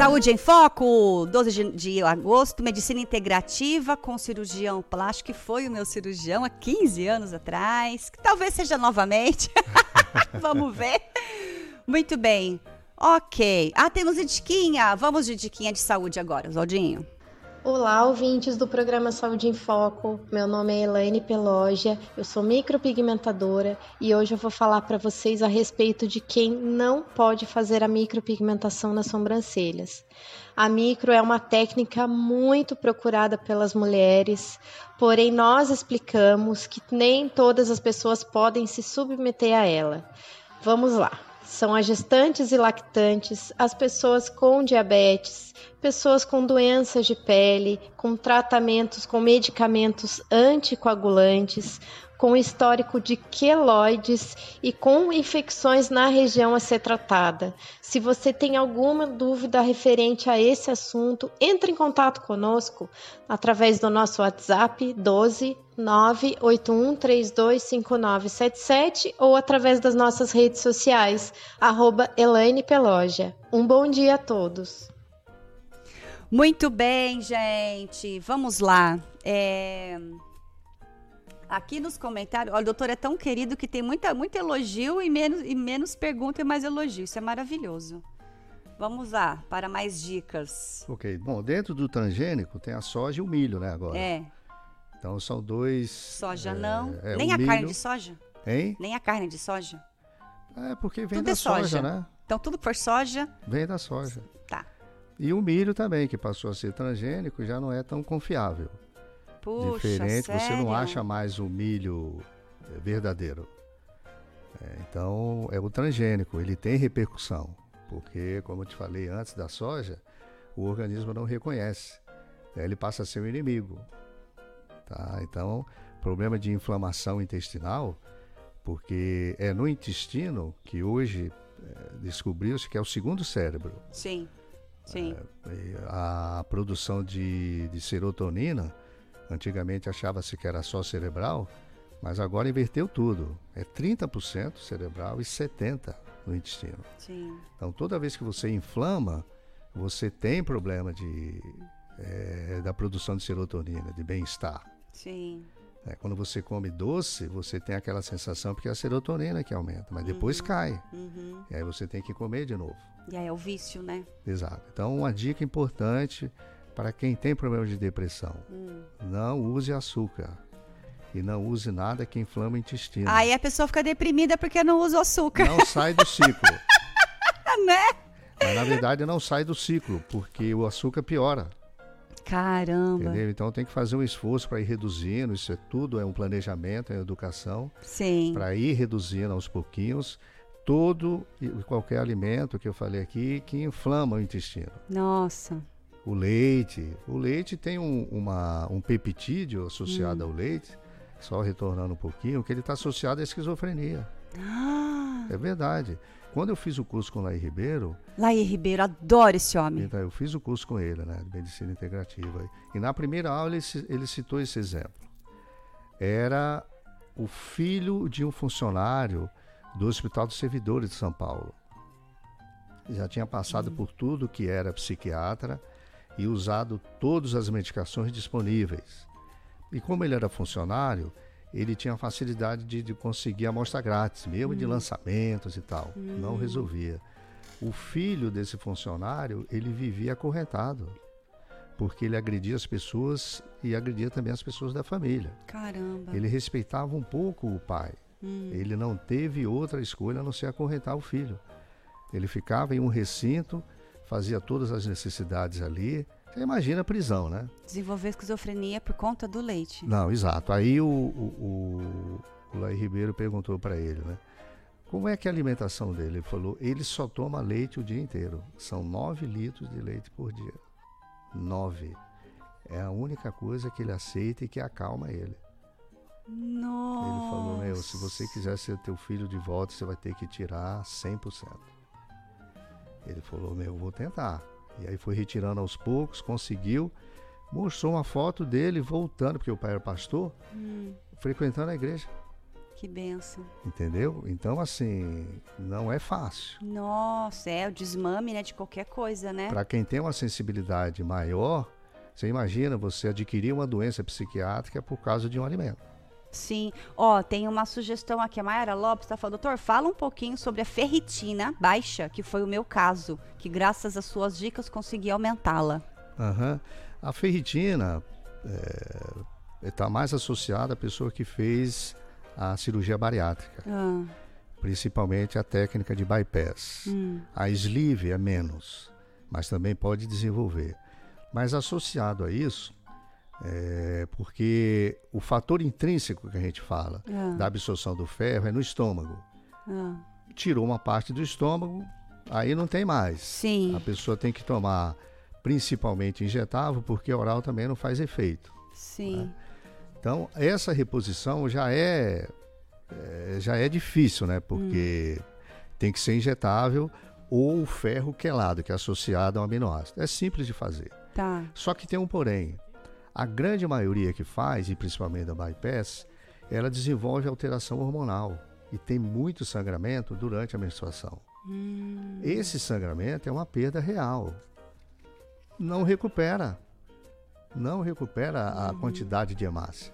Saúde em Foco, 12 de, de agosto, medicina integrativa com cirurgião plástico, que foi o meu cirurgião há 15 anos atrás, que talvez seja novamente. (laughs) Vamos ver. Muito bem. Ok. Ah, temos de diquinha. Vamos de diquinha de saúde agora, Oswaldinho. Olá, ouvintes do programa Saúde em Foco. Meu nome é Elaine Pelogia, eu sou micropigmentadora e hoje eu vou falar para vocês a respeito de quem não pode fazer a micropigmentação nas sobrancelhas. A micro é uma técnica muito procurada pelas mulheres, porém nós explicamos que nem todas as pessoas podem se submeter a ela. Vamos lá. São as gestantes e lactantes, as pessoas com diabetes, pessoas com doenças de pele, com tratamentos com medicamentos anticoagulantes, com histórico de queloides e com infecções na região a ser tratada. Se você tem alguma dúvida referente a esse assunto, entre em contato conosco através do nosso WhatsApp 12 981325977 ou através das nossas redes sociais, arroba Elaine Peloja. Um bom dia a todos. Muito bem, gente. Vamos lá. É... Aqui nos comentários, olha, o doutor é tão querido que tem muita, muito elogio e menos, e menos pergunta e mais elogio. Isso é maravilhoso. Vamos lá, para mais dicas. Ok. Bom, dentro do transgênico tem a soja e o milho, né, agora? É. Então são dois... Soja é, não. é, Nem a carne milho- de soja? Hein? Nem a carne de soja? É, porque vem tudo da é soja. soja, né? Então tudo que for soja, Vem da soja. tá. E o milho também, que passou a ser transgênico, já não é tão confiável. Puxa, Diferente, você não sério? acha mais o milho eh, verdadeiro. É, então, é o transgênico, ele tem repercussão, porque, como eu te falei antes da soja, o organismo não reconhece. Aí ele passa a ser o inimigo. Tá? Então, problema de inflamação intestinal, porque é no intestino que hoje eh, descobriu-se que é o segundo cérebro. Sim, sim. E a produção de, de serotonina, antigamente achava-se que era só cerebral, mas agora inverteu tudo. É 30% cerebral e 70% no intestino. Sim. Então, toda vez que você inflama, você tem problema de, eh, da produção de serotonina, de bem-estar. Sim. É, quando você come doce, você tem aquela sensação porque é a serotonina que aumenta, mas depois cai. Uhum. E aí você tem que comer de novo. E aí é o vício, né? Exato. Então, uma dica importante para quem tem problema de depressão: Hum. não use açúcar e não use nada que inflama o intestino. Aí a pessoa fica deprimida porque não usa o açúcar, Não sai do ciclo. (laughs) né? Mas na verdade não sai do ciclo, porque o açúcar piora. Caramba. Entendeu? Então tem que fazer um esforço para ir reduzindo. Isso é tudo, é um planejamento, é uma educação. Sim. Para ir reduzindo aos pouquinhos todo e qualquer alimento que eu falei aqui que inflama o intestino. Nossa. O leite. O leite tem um, uma, um peptídeo associado ao leite, só retornando um pouquinho, que ele está associado à esquizofrenia. Ah, É verdade. Quando eu fiz o curso com o Laí Ribeiro, Laí Ribeiro, adoro esse homem. então, eu fiz o curso com ele, né, de medicina integrativa. E na primeira aula ele, ele citou esse exemplo. Era o filho de um funcionário do Hospital dos Servidores de São Paulo. Já tinha passado por tudo que era psiquiatra e usado todas as medicações disponíveis. E como ele era funcionário, ele tinha facilidade de, de conseguir amostra grátis, mesmo de lançamentos e tal. Não resolvia. O filho desse funcionário, ele vivia acorrentado, porque ele agredia as pessoas e agredia também as pessoas da família. Caramba. Ele respeitava um pouco o pai. Ele não teve outra escolha a não ser acorrentar o filho. Ele ficava em um recinto, fazia todas as necessidades ali. Você imagina a prisão, né? Desenvolveu esquizofrenia por conta do leite. Não, exato. Aí o, o, o, o Laí Ribeiro perguntou para ele, né? Como é que é a alimentação dele? Ele falou, ele só toma leite o dia inteiro. São nove litros de leite por dia. Nove. É a única coisa que ele aceita e que acalma ele. Nossa. Ele falou, meu, se você quiser ser teu filho de volta, você vai ter que tirar 100%. Ele falou, meu, eu vou tentar. E aí foi retirando aos poucos, conseguiu. Mostrou uma foto dele voltando, porque o pai era pastor, frequentando a igreja. Que benção. Entendeu? Então, assim, não é fácil. Nossa, é o desmame, né, de qualquer coisa, né? Para quem tem uma sensibilidade maior, você imagina você adquirir uma doença psiquiátrica por causa de um alimento. Sim. Ó, tem uma sugestão aqui. A Mayara Lopes está falando, doutor, fala um pouquinho sobre a ferritina baixa, que foi o meu caso, que graças às suas dicas consegui aumentá-la. Aham. A ferritina está mais associada à pessoa que fez a cirurgia bariátrica, Ah, principalmente a técnica de bypass. hum, A sleeve é menos, mas também pode desenvolver. Mas associado a isso, é porque o fator intrínseco que a gente fala Ah. da absorção do ferro é no estômago. ah. Tirou uma parte do estômago, aí não tem mais. Sim. A pessoa tem que tomar principalmente injetável, porque oral também não faz efeito. Sim. Então, essa reposição já é, é já é difícil, né? Porque tem que ser injetável ou o ferro quelado, que é associado ao aminoácido. É simples de fazer. Tá. Só que tem um porém. A grande maioria que faz, e principalmente da bypass, ela desenvolve alteração hormonal e tem muito sangramento durante a menstruação. Esse sangramento é uma perda real. Não recupera. Não recupera a quantidade de hemácia.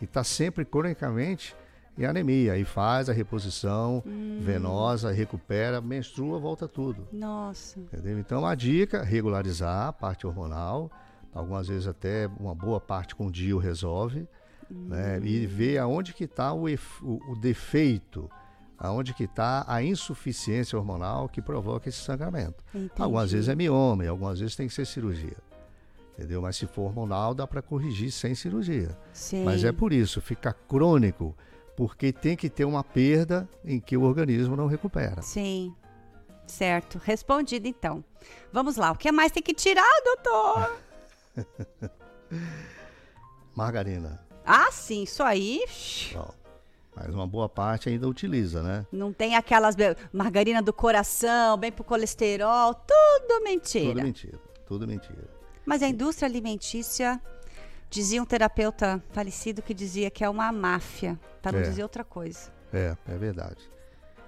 E está sempre cronicamente em anemia. E faz a reposição venosa, recupera, menstrua, volta tudo. Nossa. Entendeu? Então a dica, regularizar a parte hormonal, algumas vezes até uma boa parte com DIU resolve, né? E ver aonde que está o, o- o defeito, aonde que está a insuficiência hormonal que provoca esse sangramento. Entendi. Algumas vezes é mioma, e algumas vezes tem que ser cirurgia. Entendeu? Mas se for hormonal, dá para corrigir sem cirurgia. Sim. Mas é por isso, fica crônico, porque tem que ter uma perda em que o organismo não recupera. Sim. Certo. Respondido, então. Vamos lá. O que mais tem que tirar, doutor? (laughs) Margarina. ah, sim. Isso aí. Ó, mas uma boa parte ainda utiliza, né? Não tem aquelas margarina do coração, bem pro colesterol. Tudo mentira. Tudo mentira. Tudo mentira. Mas a indústria alimentícia, dizia um terapeuta falecido que dizia que é uma máfia, para não É. dizer outra coisa. É, é verdade.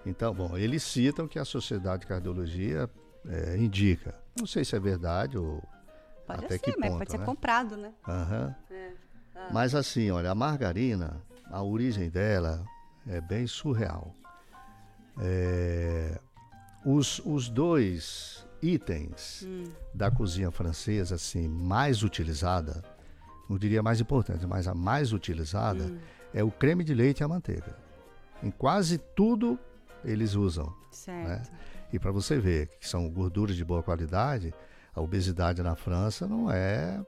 Então, bom, eles citam que a Sociedade de Cardiologia é, indica. Não sei se é verdade ou Pode até ser, que mas ponto, pode ser né? comprado, né? Aham. Ah. Mas assim, olha, a margarina, a origem dela é bem surreal. É, os, os dois itens Hum. da cozinha francesa, assim, mais utilizada, não diria mais importante, mas a mais utilizada Hum. é o creme de leite e a manteiga. Em quase tudo eles usam. Certo. E para você ver que são gorduras de boa qualidade, a obesidade na França não é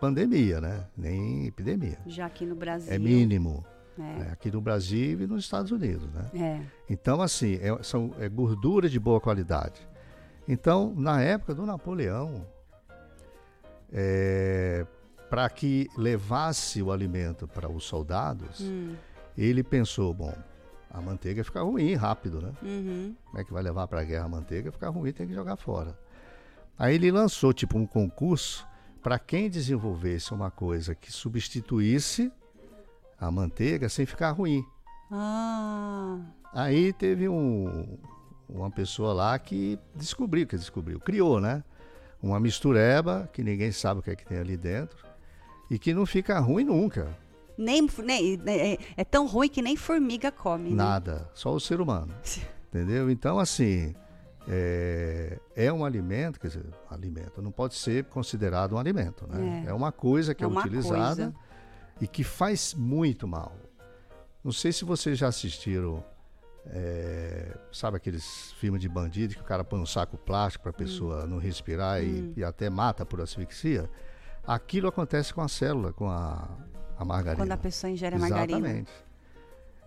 pandemia, né? Nem epidemia. Já aqui no Brasil. É mínimo. É. né? Aqui no Brasil e nos Estados Unidos, né? É. Então, assim, é, são é gordura de boa qualidade. Então, na época do Napoleão, para que levasse o alimento para os soldados, Hum. ele pensou, bom, a manteiga fica ruim rápido, né? Uhum. Como é que vai levar para a guerra a manteiga? Ficar ruim, tem que jogar fora. Aí ele lançou tipo um concurso para quem desenvolvesse uma coisa que substituísse a manteiga sem ficar ruim. Ah. Aí teve um, uma pessoa lá que descobriu, que descobriu, criou, né? Uma mistureba que ninguém sabe o que é que tem ali dentro e que não fica ruim nunca. Nem, nem, é, é tão ruim que nem formiga come. né? Nada, só o ser humano. (laughs) Entendeu? Então, assim, é, é um alimento, quer dizer, alimento, não pode ser considerado um alimento, né? É. É, uma coisa que É é, utilizada coisa. e que faz muito mal. Não sei se vocês já assistiram, é, sabe aqueles filmes de bandido que o cara põe um saco plástico para a pessoa não respirar e, e até mata por asfixia? Aquilo acontece com a célula, com a, a margarina. Quando a pessoa ingere a margarina. Exatamente.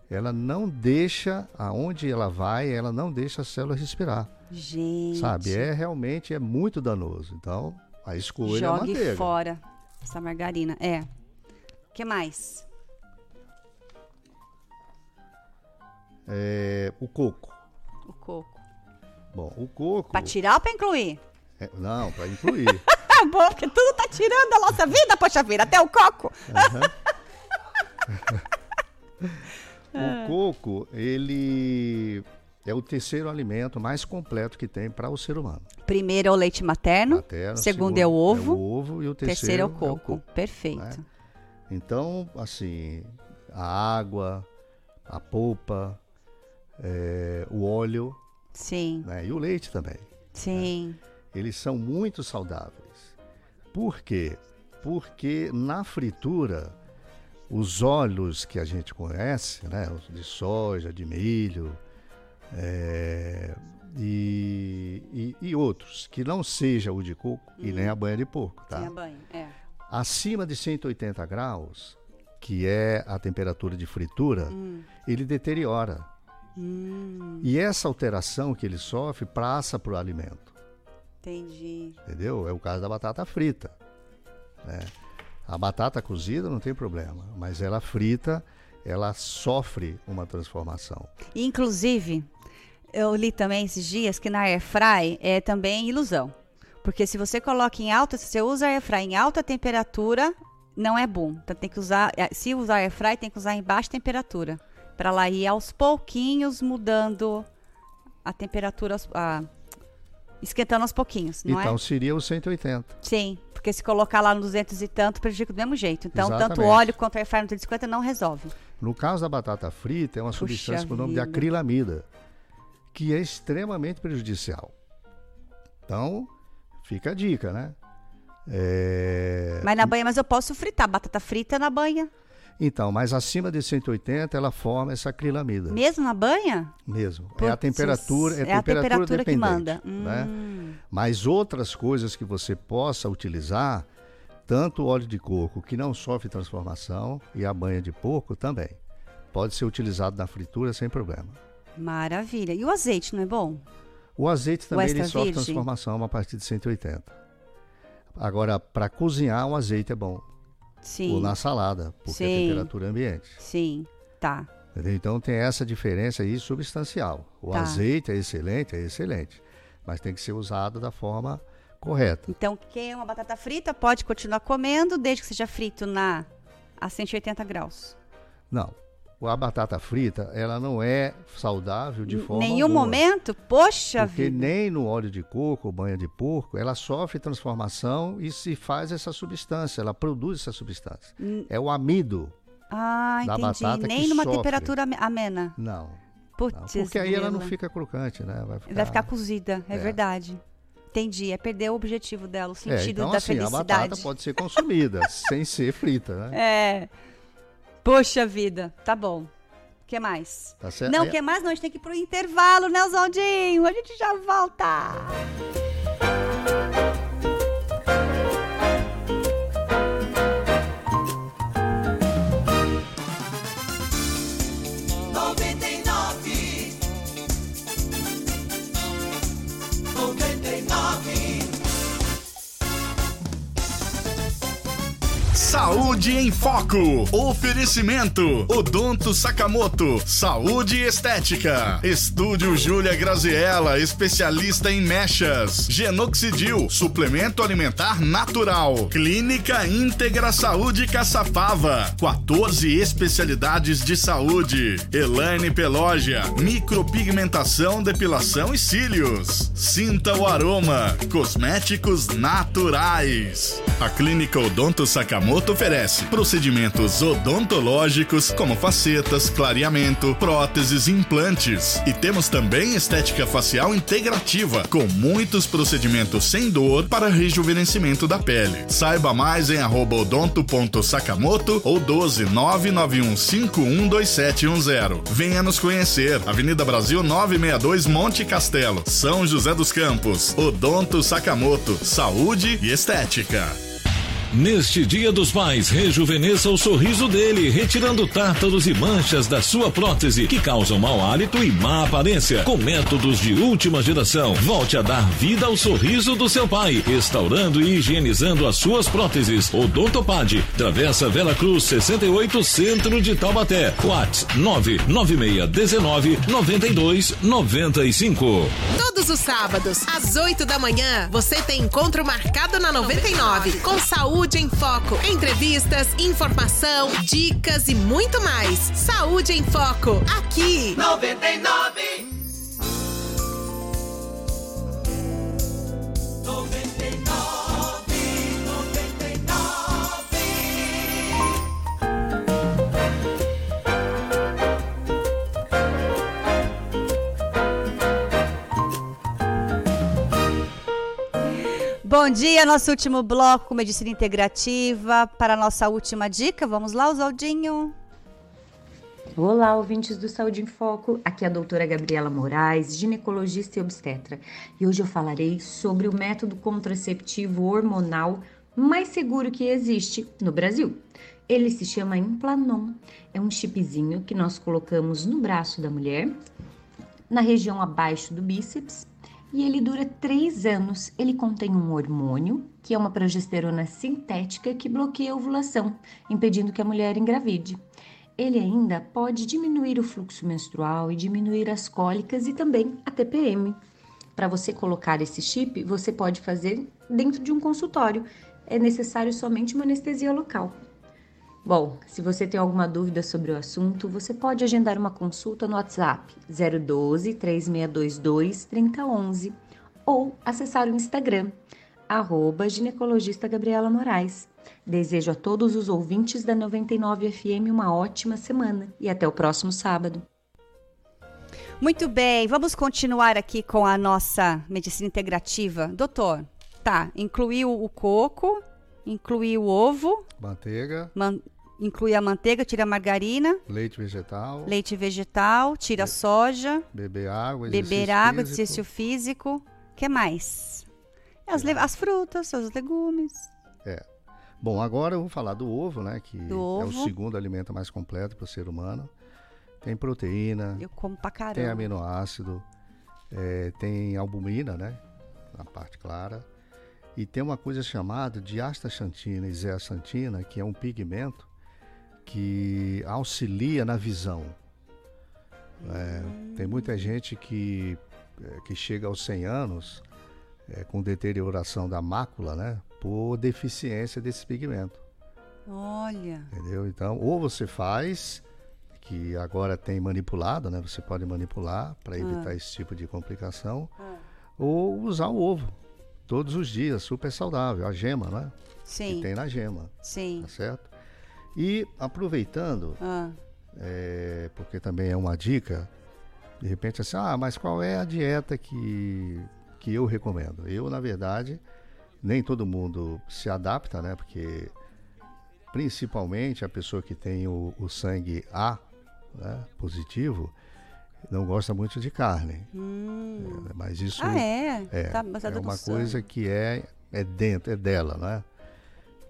Ela não deixa, aonde ela vai, ela não deixa a célula respirar. Gente. Sabe? É realmente é muito danoso. Então, a escolha é a Jogue manteiga. fora essa margarina. É. O que mais? É, o coco. O coco. Bom, o coco. Pra tirar ou pra incluir? é- não, para incluir. Tá (laughs) bom, porque tudo tá tirando da nossa vida, poxa vida, até o coco. (laughs) o coco, ele é o terceiro alimento mais completo que tem para o ser humano. Primeiro é o leite materno, Materno, segundo é o ovo, É o ovo e o terceiro, terceiro é o coco. Perfeito. né? Então, assim, a água, a polpa, é, o óleo Sim, né, e o leite também. sim. Eles são muito saudáveis. Por quê? Porque na fritura, os óleos que a gente conhece, né, de soja, de milho, é, e, e- e outros, que não seja o de coco e nem a banha de porco, tá? Banho, é. Acima de 180 graus, que é a temperatura de fritura, ele deteriora. Hum, E essa alteração que ele sofre passa para o alimento. Entendi. Entendeu? É o caso da batata frita. né? A batata cozida não tem problema, mas ela frita, ela sofre uma transformação. Inclusive, eu li também esses dias que na air fry é também ilusão. Porque se você coloca em alta, se você usa air fry em alta temperatura, não é bom. Então tem que usar, eh, se usar air fry, tem que usar em baixa temperatura, para ela ir aos pouquinhos mudando a temperatura, a- esquentando aos pouquinhos, então é? seria o 180. Sim, porque se colocar lá no 200 e tanto, prejudica do mesmo jeito. Então, tanto Exatamente. o óleo quanto o air fry no 250 não resolve. No caso da batata frita, é uma Puxa substância com o nome de acrilamida, que é extremamente prejudicial. Então, fica a dica, né? É, Mas na banha, mas eu posso fritar batata frita na banha. Então, mas acima de 180 ela forma essa acrilamida. Mesmo na banha? Mesmo. é a Putz, temperatura, é, é a temperatura que manda. Né? Hum. Mas outras coisas que você possa utilizar, tanto o óleo de coco, que não sofre transformação, e a banha de porco também. Pode ser utilizado na fritura sem problema. Maravilha. E o azeite, não é bom? O azeite também ele extra sofre virgem? transformação a partir de 180. Agora, para cozinhar, o azeite é bom. Sim. Ou na salada, porque Sim. é temperatura ambiente. Sim. Tá. Entendeu? Então tem essa diferença aí substancial. O Tá. azeite é excelente, é excelente. Mas tem que ser usado da forma correta. Então, quem é uma batata frita pode continuar comendo, desde que seja frito na a 180 graus. Não. A batata frita, ela não é saudável de Em forma nenhum alguma. momento? Poxa Porque vida. nem no óleo de coco ou banha de porco, ela sofre transformação e se faz essa substância, ela produz essa substância. É o amido. Ah, da entendi. batata Nem numa sofre. temperatura ame- amena. Não. não. Porque aí ela não fica crocante, né? Vai ficar, Vai ficar cozida, é, É. verdade. Entendi. É perder o objetivo dela, o É, sentido então da assim, a felicidade. batata pode ser consumida (laughs) sem ser frita, né? É. Poxa vida. Tá bom. O que mais? Tá certo? Não, que mais? Não, a gente tem que ir pro intervalo, né, Zondinho? A gente já volta. Saúde em Foco. Oferecimento: Odonto Sakamoto. Saúde Estética. Estúdio Júlia Graziella, especialista em mechas. Genoxidil, suplemento alimentar natural. Clínica Íntegra Saúde Caçapava. 14 especialidades de saúde. Elaine Pelógia, micropigmentação, depilação e cílios. Sinta o aroma. Cosméticos naturais. A Clínica Odonto Sakamoto oferece procedimentos odontológicos como facetas, clareamento, próteses implantes. E temos também estética facial integrativa, com muitos procedimentos sem dor para rejuvenescimento da pele. Saiba mais em odonto.sakamoto ou 12 991512710. Venha nos conhecer. Avenida Brasil 962 Monte Castelo, São José dos Campos. Odonto Sakamoto, saúde e estética. Neste Dia dos Pais, rejuvenesça o sorriso dele, retirando tártaros e manchas da sua prótese que causam mau hálito e má aparência. Com métodos de última geração, volte a dar vida ao sorriso do seu pai, restaurando e higienizando as suas próteses. Odontopad, Travessa Vera Cruz 68, Centro de Taubaté. Whats 99619 9295. Todos os sábados, às 8 da manhã, você tem encontro marcado na 99, com Saúde em Foco. Entrevistas, informação, dicas e muito mais. Saúde em Foco, aqui. 99. 99. Bom dia, nosso último bloco medicina integrativa. Para a nossa última dica, vamos lá, Oswaldinho. Olá, ouvintes do Saúde em Foco. Aqui é a doutora Gabriela Moraes, ginecologista e obstetra. E hoje eu falarei sobre o método contraceptivo hormonal mais seguro que existe no Brasil. Ele se chama Implanon. É um chipzinho que nós colocamos no braço da mulher, na região abaixo do bíceps e ele dura três anos. Ele contém um hormônio, que é uma progesterona sintética que bloqueia a ovulação, impedindo que a mulher engravide. Ele ainda pode diminuir o fluxo menstrual e diminuir as cólicas e também a TPM. Para você colocar esse chip, você pode fazer dentro de um consultório. É necessário somente uma anestesia local. Bom, se você tem alguma dúvida sobre o assunto, você pode agendar uma consulta no WhatsApp 012 3622 3011 ou acessar o Instagram, arroba ginecologista Gabriela Moraes. Desejo a todos os ouvintes da 99 FM uma ótima semana e até o próximo sábado. Muito bem, vamos continuar aqui com a nossa medicina integrativa. Doutor, tá, incluiu o coco, incluiu o ovo, Manteiga, man- inclui a manteiga, tira a margarina, leite vegetal, leite vegetal, tira a soja, beber água, beber água, físico. exercício físico. que mais? As, le- as frutas, os legumes. É. Bom, agora eu vou falar do ovo, né? Que Do é o ovo. segundo alimento mais completo para o ser humano. Tem proteína, Eu como pra caramba. tem aminoácido, é, tem albumina, né? Na parte clara. E tem uma coisa chamada de astaxantina e zeaxantina, que é um pigmento que auxilia na visão. É, tem muita gente que, é, que chega aos 100 anos é, com deterioração da mácula, né? Por deficiência desse pigmento. Olha. Entendeu? Então, ou você faz, que agora tem manipulado, né? Você pode manipular para evitar esse tipo de complicação, ou usar o ovo todos os dias, super saudável, a gema, né? Sim. Que tem na gema, Sim. tá certo? E aproveitando, Ah, é, porque também é uma dica, de repente assim, ah, mas qual é a dieta que, que eu recomendo? Eu, na verdade, nem todo mundo se adapta, né? Porque principalmente a pessoa que tem o, o sangue A né, positivo não gosta muito de carne. É, mas isso Hum. Ah, é? é, Tá é uma sangue. coisa que é, é dentro, é dela, né?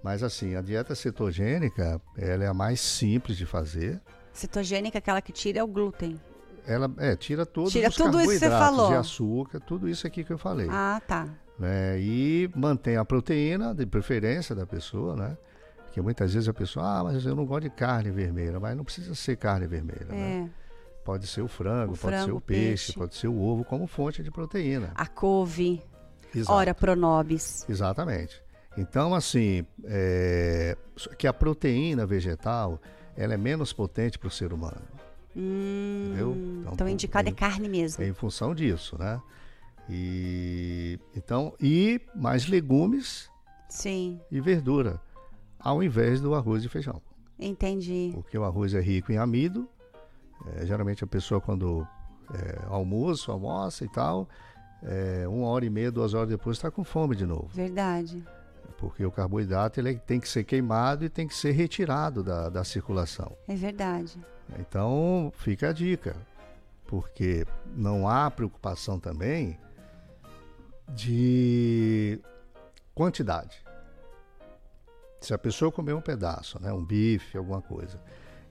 Mas assim, a dieta cetogênica, ela é a mais simples de fazer. Cetogênica, aquela que tira é o glúten. Ela é, tira todos Tira os tudo isso que você carboidratos falou. de açúcar, tudo isso aqui que eu falei. Ah, tá. né? E mantém a proteína de preferência da pessoa, né? Porque muitas vezes a pessoa, ah, mas eu não gosto de carne vermelha, mas não precisa ser carne vermelha, né? Pode ser o frango, O pode ser frango, o peixe, peixe. pode ser o ovo como fonte de proteína. A couve. Exato. Ora, pronobis. Exatamente. Então, assim, é, que a proteína vegetal, ela é menos potente para o ser humano. Hum, Entendeu? Então, Então, indicado é carne mesmo. É em função disso, né? E então e mais legumes Sim, e verdura, ao invés do arroz e feijão, entendi. porque o arroz é rico em amido. É, geralmente a pessoa quando é, almoço, almoça e tal, é, uma hora e meia, duas horas depois está com fome de novo, Verdade. porque o carboidrato ele tem que ser queimado e tem que ser retirado da, da circulação. É verdade. Então, fica a dica, porque não há preocupação também de quantidade. Se a pessoa comer um pedaço, né, um bife, alguma coisa,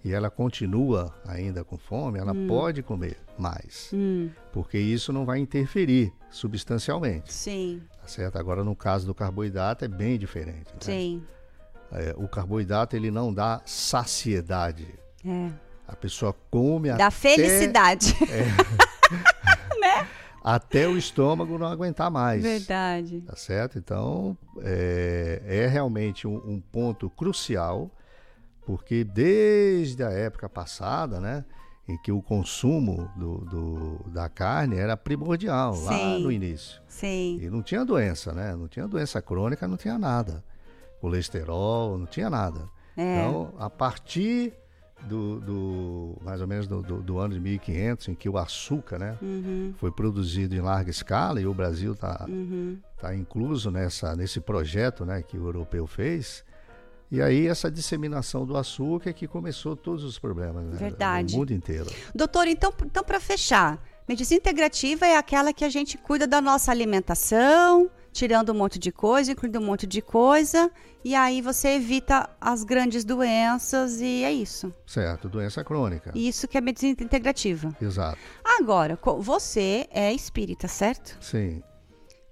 e ela continua ainda com fome, ela pode comer mais, Hum, porque isso não vai interferir substancialmente, sim, tá certo? Agora, no caso do carboidrato, é bem diferente. né? sim. É, o carboidrato, ele não dá saciedade. É. A pessoa come Da até, felicidade. (laughs) até o estômago não aguentar mais. Verdade. Tá certo? Então, é, é realmente um, um ponto crucial, porque desde a época passada, né, em que o consumo do, do- da carne era primordial, lá Sim. no início. Sim. E não tinha doença, né? Não tinha doença crônica, não tinha nada. Colesterol, não tinha nada. É. Então, a partir do, do- mais ou menos do, do- do ano de 1500, em que o açúcar, né, Uhum. foi produzido em larga escala e o Brasil está Uhum. tá incluso nessa, nesse projeto, né, que o europeu fez. E aí essa disseminação do açúcar é que começou todos os problemas, né, Verdade. no mundo inteiro. Doutor, então, então para fechar, medicina integrativa é aquela que a gente cuida da nossa alimentação, tirando um monte de coisa, incluindo um monte de coisa, e aí você evita as grandes doenças e é isso. Certo, doença crônica. Isso que é medicina integrativa. Exato. Agora, você é espírita, certo? Sim.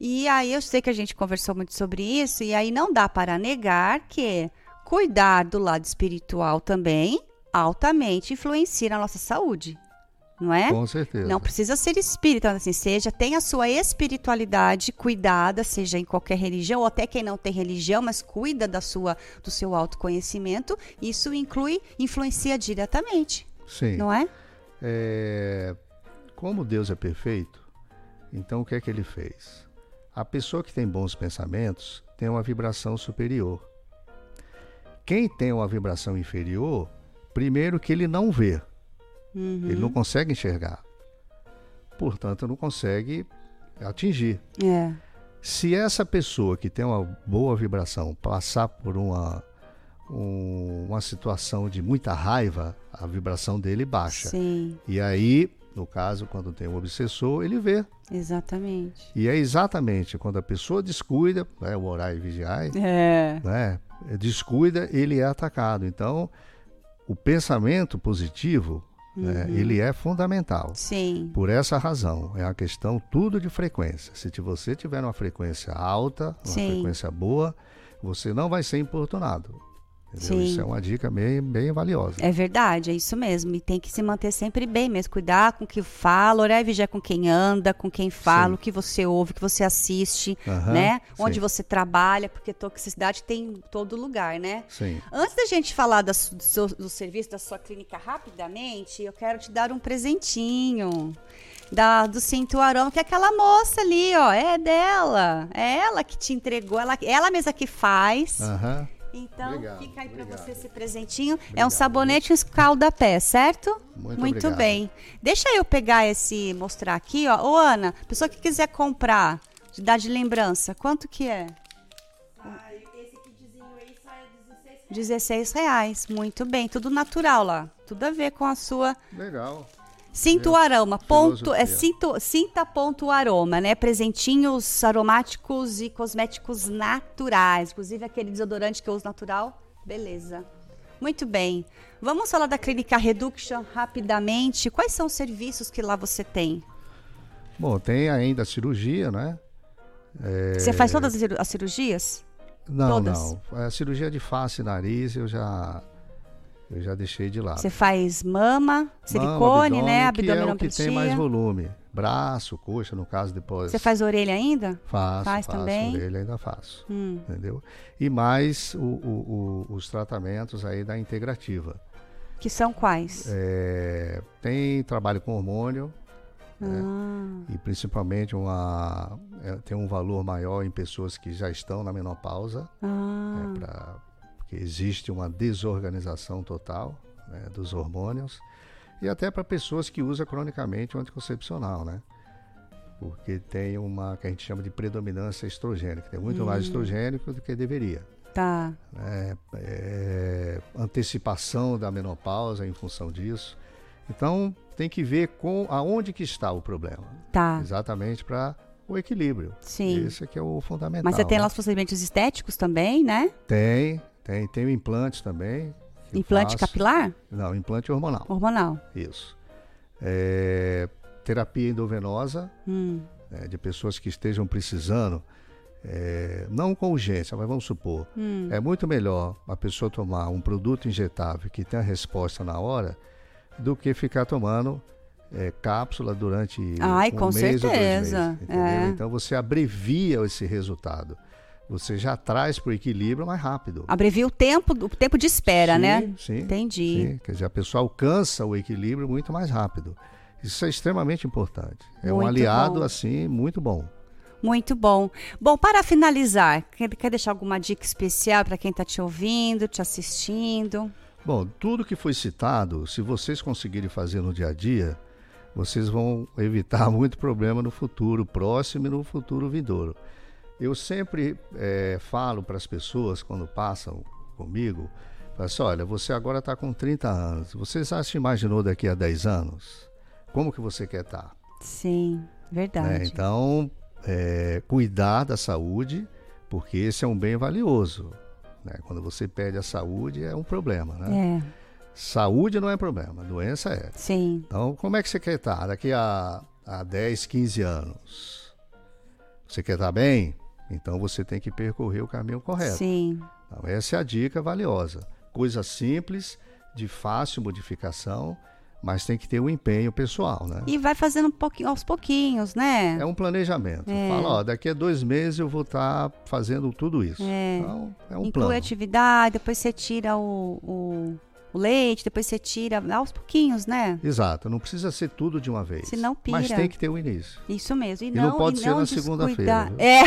E aí eu sei que a gente conversou muito sobre isso, e aí não dá para negar que cuidar do lado espiritual também altamente influencia na nossa saúde. Não é? Com certeza. Não precisa ser espírita, assim, seja, tem a sua espiritualidade cuidada, seja em qualquer religião, ou até quem não tem religião, mas cuida da sua, do seu autoconhecimento, isso inclui, influencia diretamente, Sim. não é? É, Como Deus é perfeito, então o que é que ele fez? A pessoa que tem bons pensamentos tem uma vibração superior. Quem tem uma vibração inferior, primeiro que ele não vê, Uhum. ele não consegue enxergar. Portanto, não consegue atingir. É. Se essa pessoa que tem uma boa vibração passar por uma, um- uma situação de muita raiva, a vibração dele baixa. Sim, E aí, no caso, quando tem um obsessor, ele vê. exatamente. E é exatamente quando a pessoa descuida, né, o orar e vigiar, É. né, descuida, ele é atacado. Então, o pensamento positivo, né, Uhum. ele é fundamental. Sim. Por essa razão, é uma questão tudo de frequência. Se você tiver uma frequência alta, uma Sim. frequência boa, você não vai ser importunado. Entendeu? Sim. Isso é uma dica bem, bem valiosa. É verdade, é isso mesmo. E tem que se manter sempre bem mesmo. Cuidar com o que fala, orar e vigiar com quem anda, com quem fala, Sim. o que você ouve, o que você assiste, né? sim. Onde você trabalha, porque toxicidade tem em todo lugar, né? Sim. Antes da gente falar da do, seu, do serviço da sua clínica rapidamente, eu quero te dar um presentinho. Da, do Cinto Aroma, que é aquela moça ali, ó, é dela. É ela que te entregou, ela, ela mesma que faz. Aham. Então, Obrigado, fica aí para obrigado. você esse presentinho. é um sabonete e um escalda-pé, certo? Muito obrigado. bem. Deixa eu pegar esse, mostrar aqui, ó. Ô, Ana, pessoa que quiser comprar, de dar de lembrança, quanto que é? esse kitzinho aí sai 16 reais. Muito bem, tudo natural lá. Tudo a ver com a sua Legal. Cinto Meu, aroma, ponto, é cinto, cinta ponto aroma, né? Presentinhos aromáticos e cosméticos naturais, inclusive aquele desodorante que eu uso natural. Beleza. Muito bem. Vamos falar da clínica Reduction rapidamente. Quais são os serviços que lá você tem? Bom, tem ainda a cirurgia, né? É, Você faz todas as ciru- as cirurgias? Não, todas? não. A cirurgia de face e nariz eu já eu já deixei de lado. Você faz mama, Mama, silicone, né? que é o que tem Abdominoplastia. mais volume. Braço, coxa, no caso depois. Você faz orelha ainda? Faço, Faz faço, também? orelha ainda faço. Hum. Entendeu? E mais o- o- o- os tratamentos aí da integrativa. Que são quais? É, tem trabalho com hormônio né? Ah, e principalmente uma, é, tem um valor maior em pessoas que já estão na menopausa, ah, né, porque existe uma desorganização total né, dos hormônios e até para pessoas que usam cronicamente o anticoncepcional, né? Porque tem uma que a gente chama de predominância estrogênica, tem muito mais estrogênico do que deveria. tá. né? É, antecipação da menopausa em função disso. Então tem que ver com aonde que está o problema, Tá. exatamente para o equilíbrio. Sim. Esse é que é o fundamental. Mas você tem né? lá os procedimentos estéticos também, né? Tem, tem, tem o implante também. Implante capilar? Não, implante hormonal. Hormonal. Isso. É, terapia endovenosa, Hum. né, de pessoas que estejam precisando, é, não com urgência, mas vamos supor, Hum. é muito melhor a pessoa tomar um produto injetável que tem a resposta na hora do que ficar tomando é, cápsula durante Ai, um com mês ou dois meses, certeza, entendeu? é. Então você abrevia esse resultado. Você já traz para o equilíbrio mais rápido. Abrevia o tempo, o tempo de espera, Sim, né? Sim. Entendi. Sim, quer dizer, a pessoa alcança o equilíbrio muito mais rápido. Isso é extremamente importante. É um Muito aliado, bom. assim, muito bom. Muito bom. Bom, para finalizar, quer, quer deixar alguma dica especial para quem está te ouvindo, te assistindo? Bom, tudo que foi citado, se vocês conseguirem fazer no dia a dia, vocês vão evitar (laughs) muito problema no futuro próximo e no futuro vindouro. Eu sempre eh, falo para as pessoas quando passam comigo, assim, olha, você agora está com 30 anos, você já se imaginou daqui a 10 anos? Como que você quer estar? Sim, verdade. né? Então, é, cuidar da saúde, porque esse é um bem valioso. Né? Quando você perde a saúde, é um problema. Né? É. Saúde não é problema, doença é. Sim. Então, como é que você quer estar daqui a, a 10, 15 anos? Você quer estar bem? Então você tem que percorrer o caminho correto. Sim. Então, essa é a dica valiosa. Coisa simples, de fácil modificação, mas tem que ter um empenho pessoal, né? E vai fazendo um pouquinho, aos pouquinho, né? É um planejamento. É. Fala, ó, daqui a dois meses eu vou estar fazendo tudo isso. É. Então, é um Inclui plano. atividade, depois você tira o, o, o leite, depois você tira aos pouquinhos, né? Exato, não precisa ser tudo de uma vez. Senão pira. Mas tem que ter o início. Isso mesmo. E, E não pode e ser na descuidar- segunda-feira? É.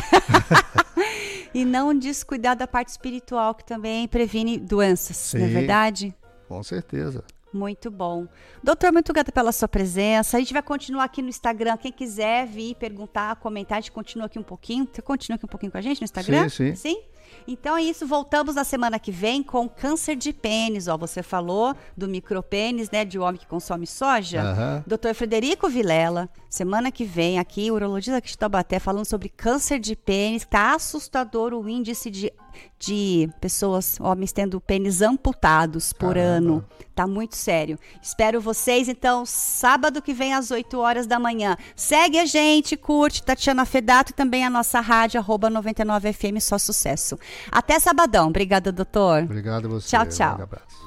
(laughs) e não descuidar da parte espiritual, que também previne doenças, não é Sim. verdade? Com certeza. Muito bom. Doutor, muito grata pela sua presença. A gente vai continuar aqui no Instagram. Quem quiser vir perguntar, comentar, a gente continua aqui um pouquinho. Você continua aqui um pouquinho com a gente no Instagram? Sim, sim. Sim? Então é isso. Voltamos na semana que vem com câncer de pênis. Ó, você falou do micropênis, né? De homem que consome soja. Aham. Doutor Frederico Vilela, semana que vem aqui, urologista Taubaté, falando sobre câncer de pênis. Tá assustador o índice de, de pessoas, homens tendo pênis amputados por Caramba. ano. Tá muito sério. Espero vocês, então, sábado que vem às 8 horas da manhã. Segue a gente, curte Tatiana Fedato e também a nossa rádio, arroba 99FM, só sucesso. Até sabadão. Obrigada, doutor. Obrigado a você. Tchau, Um tchau. grande abraço.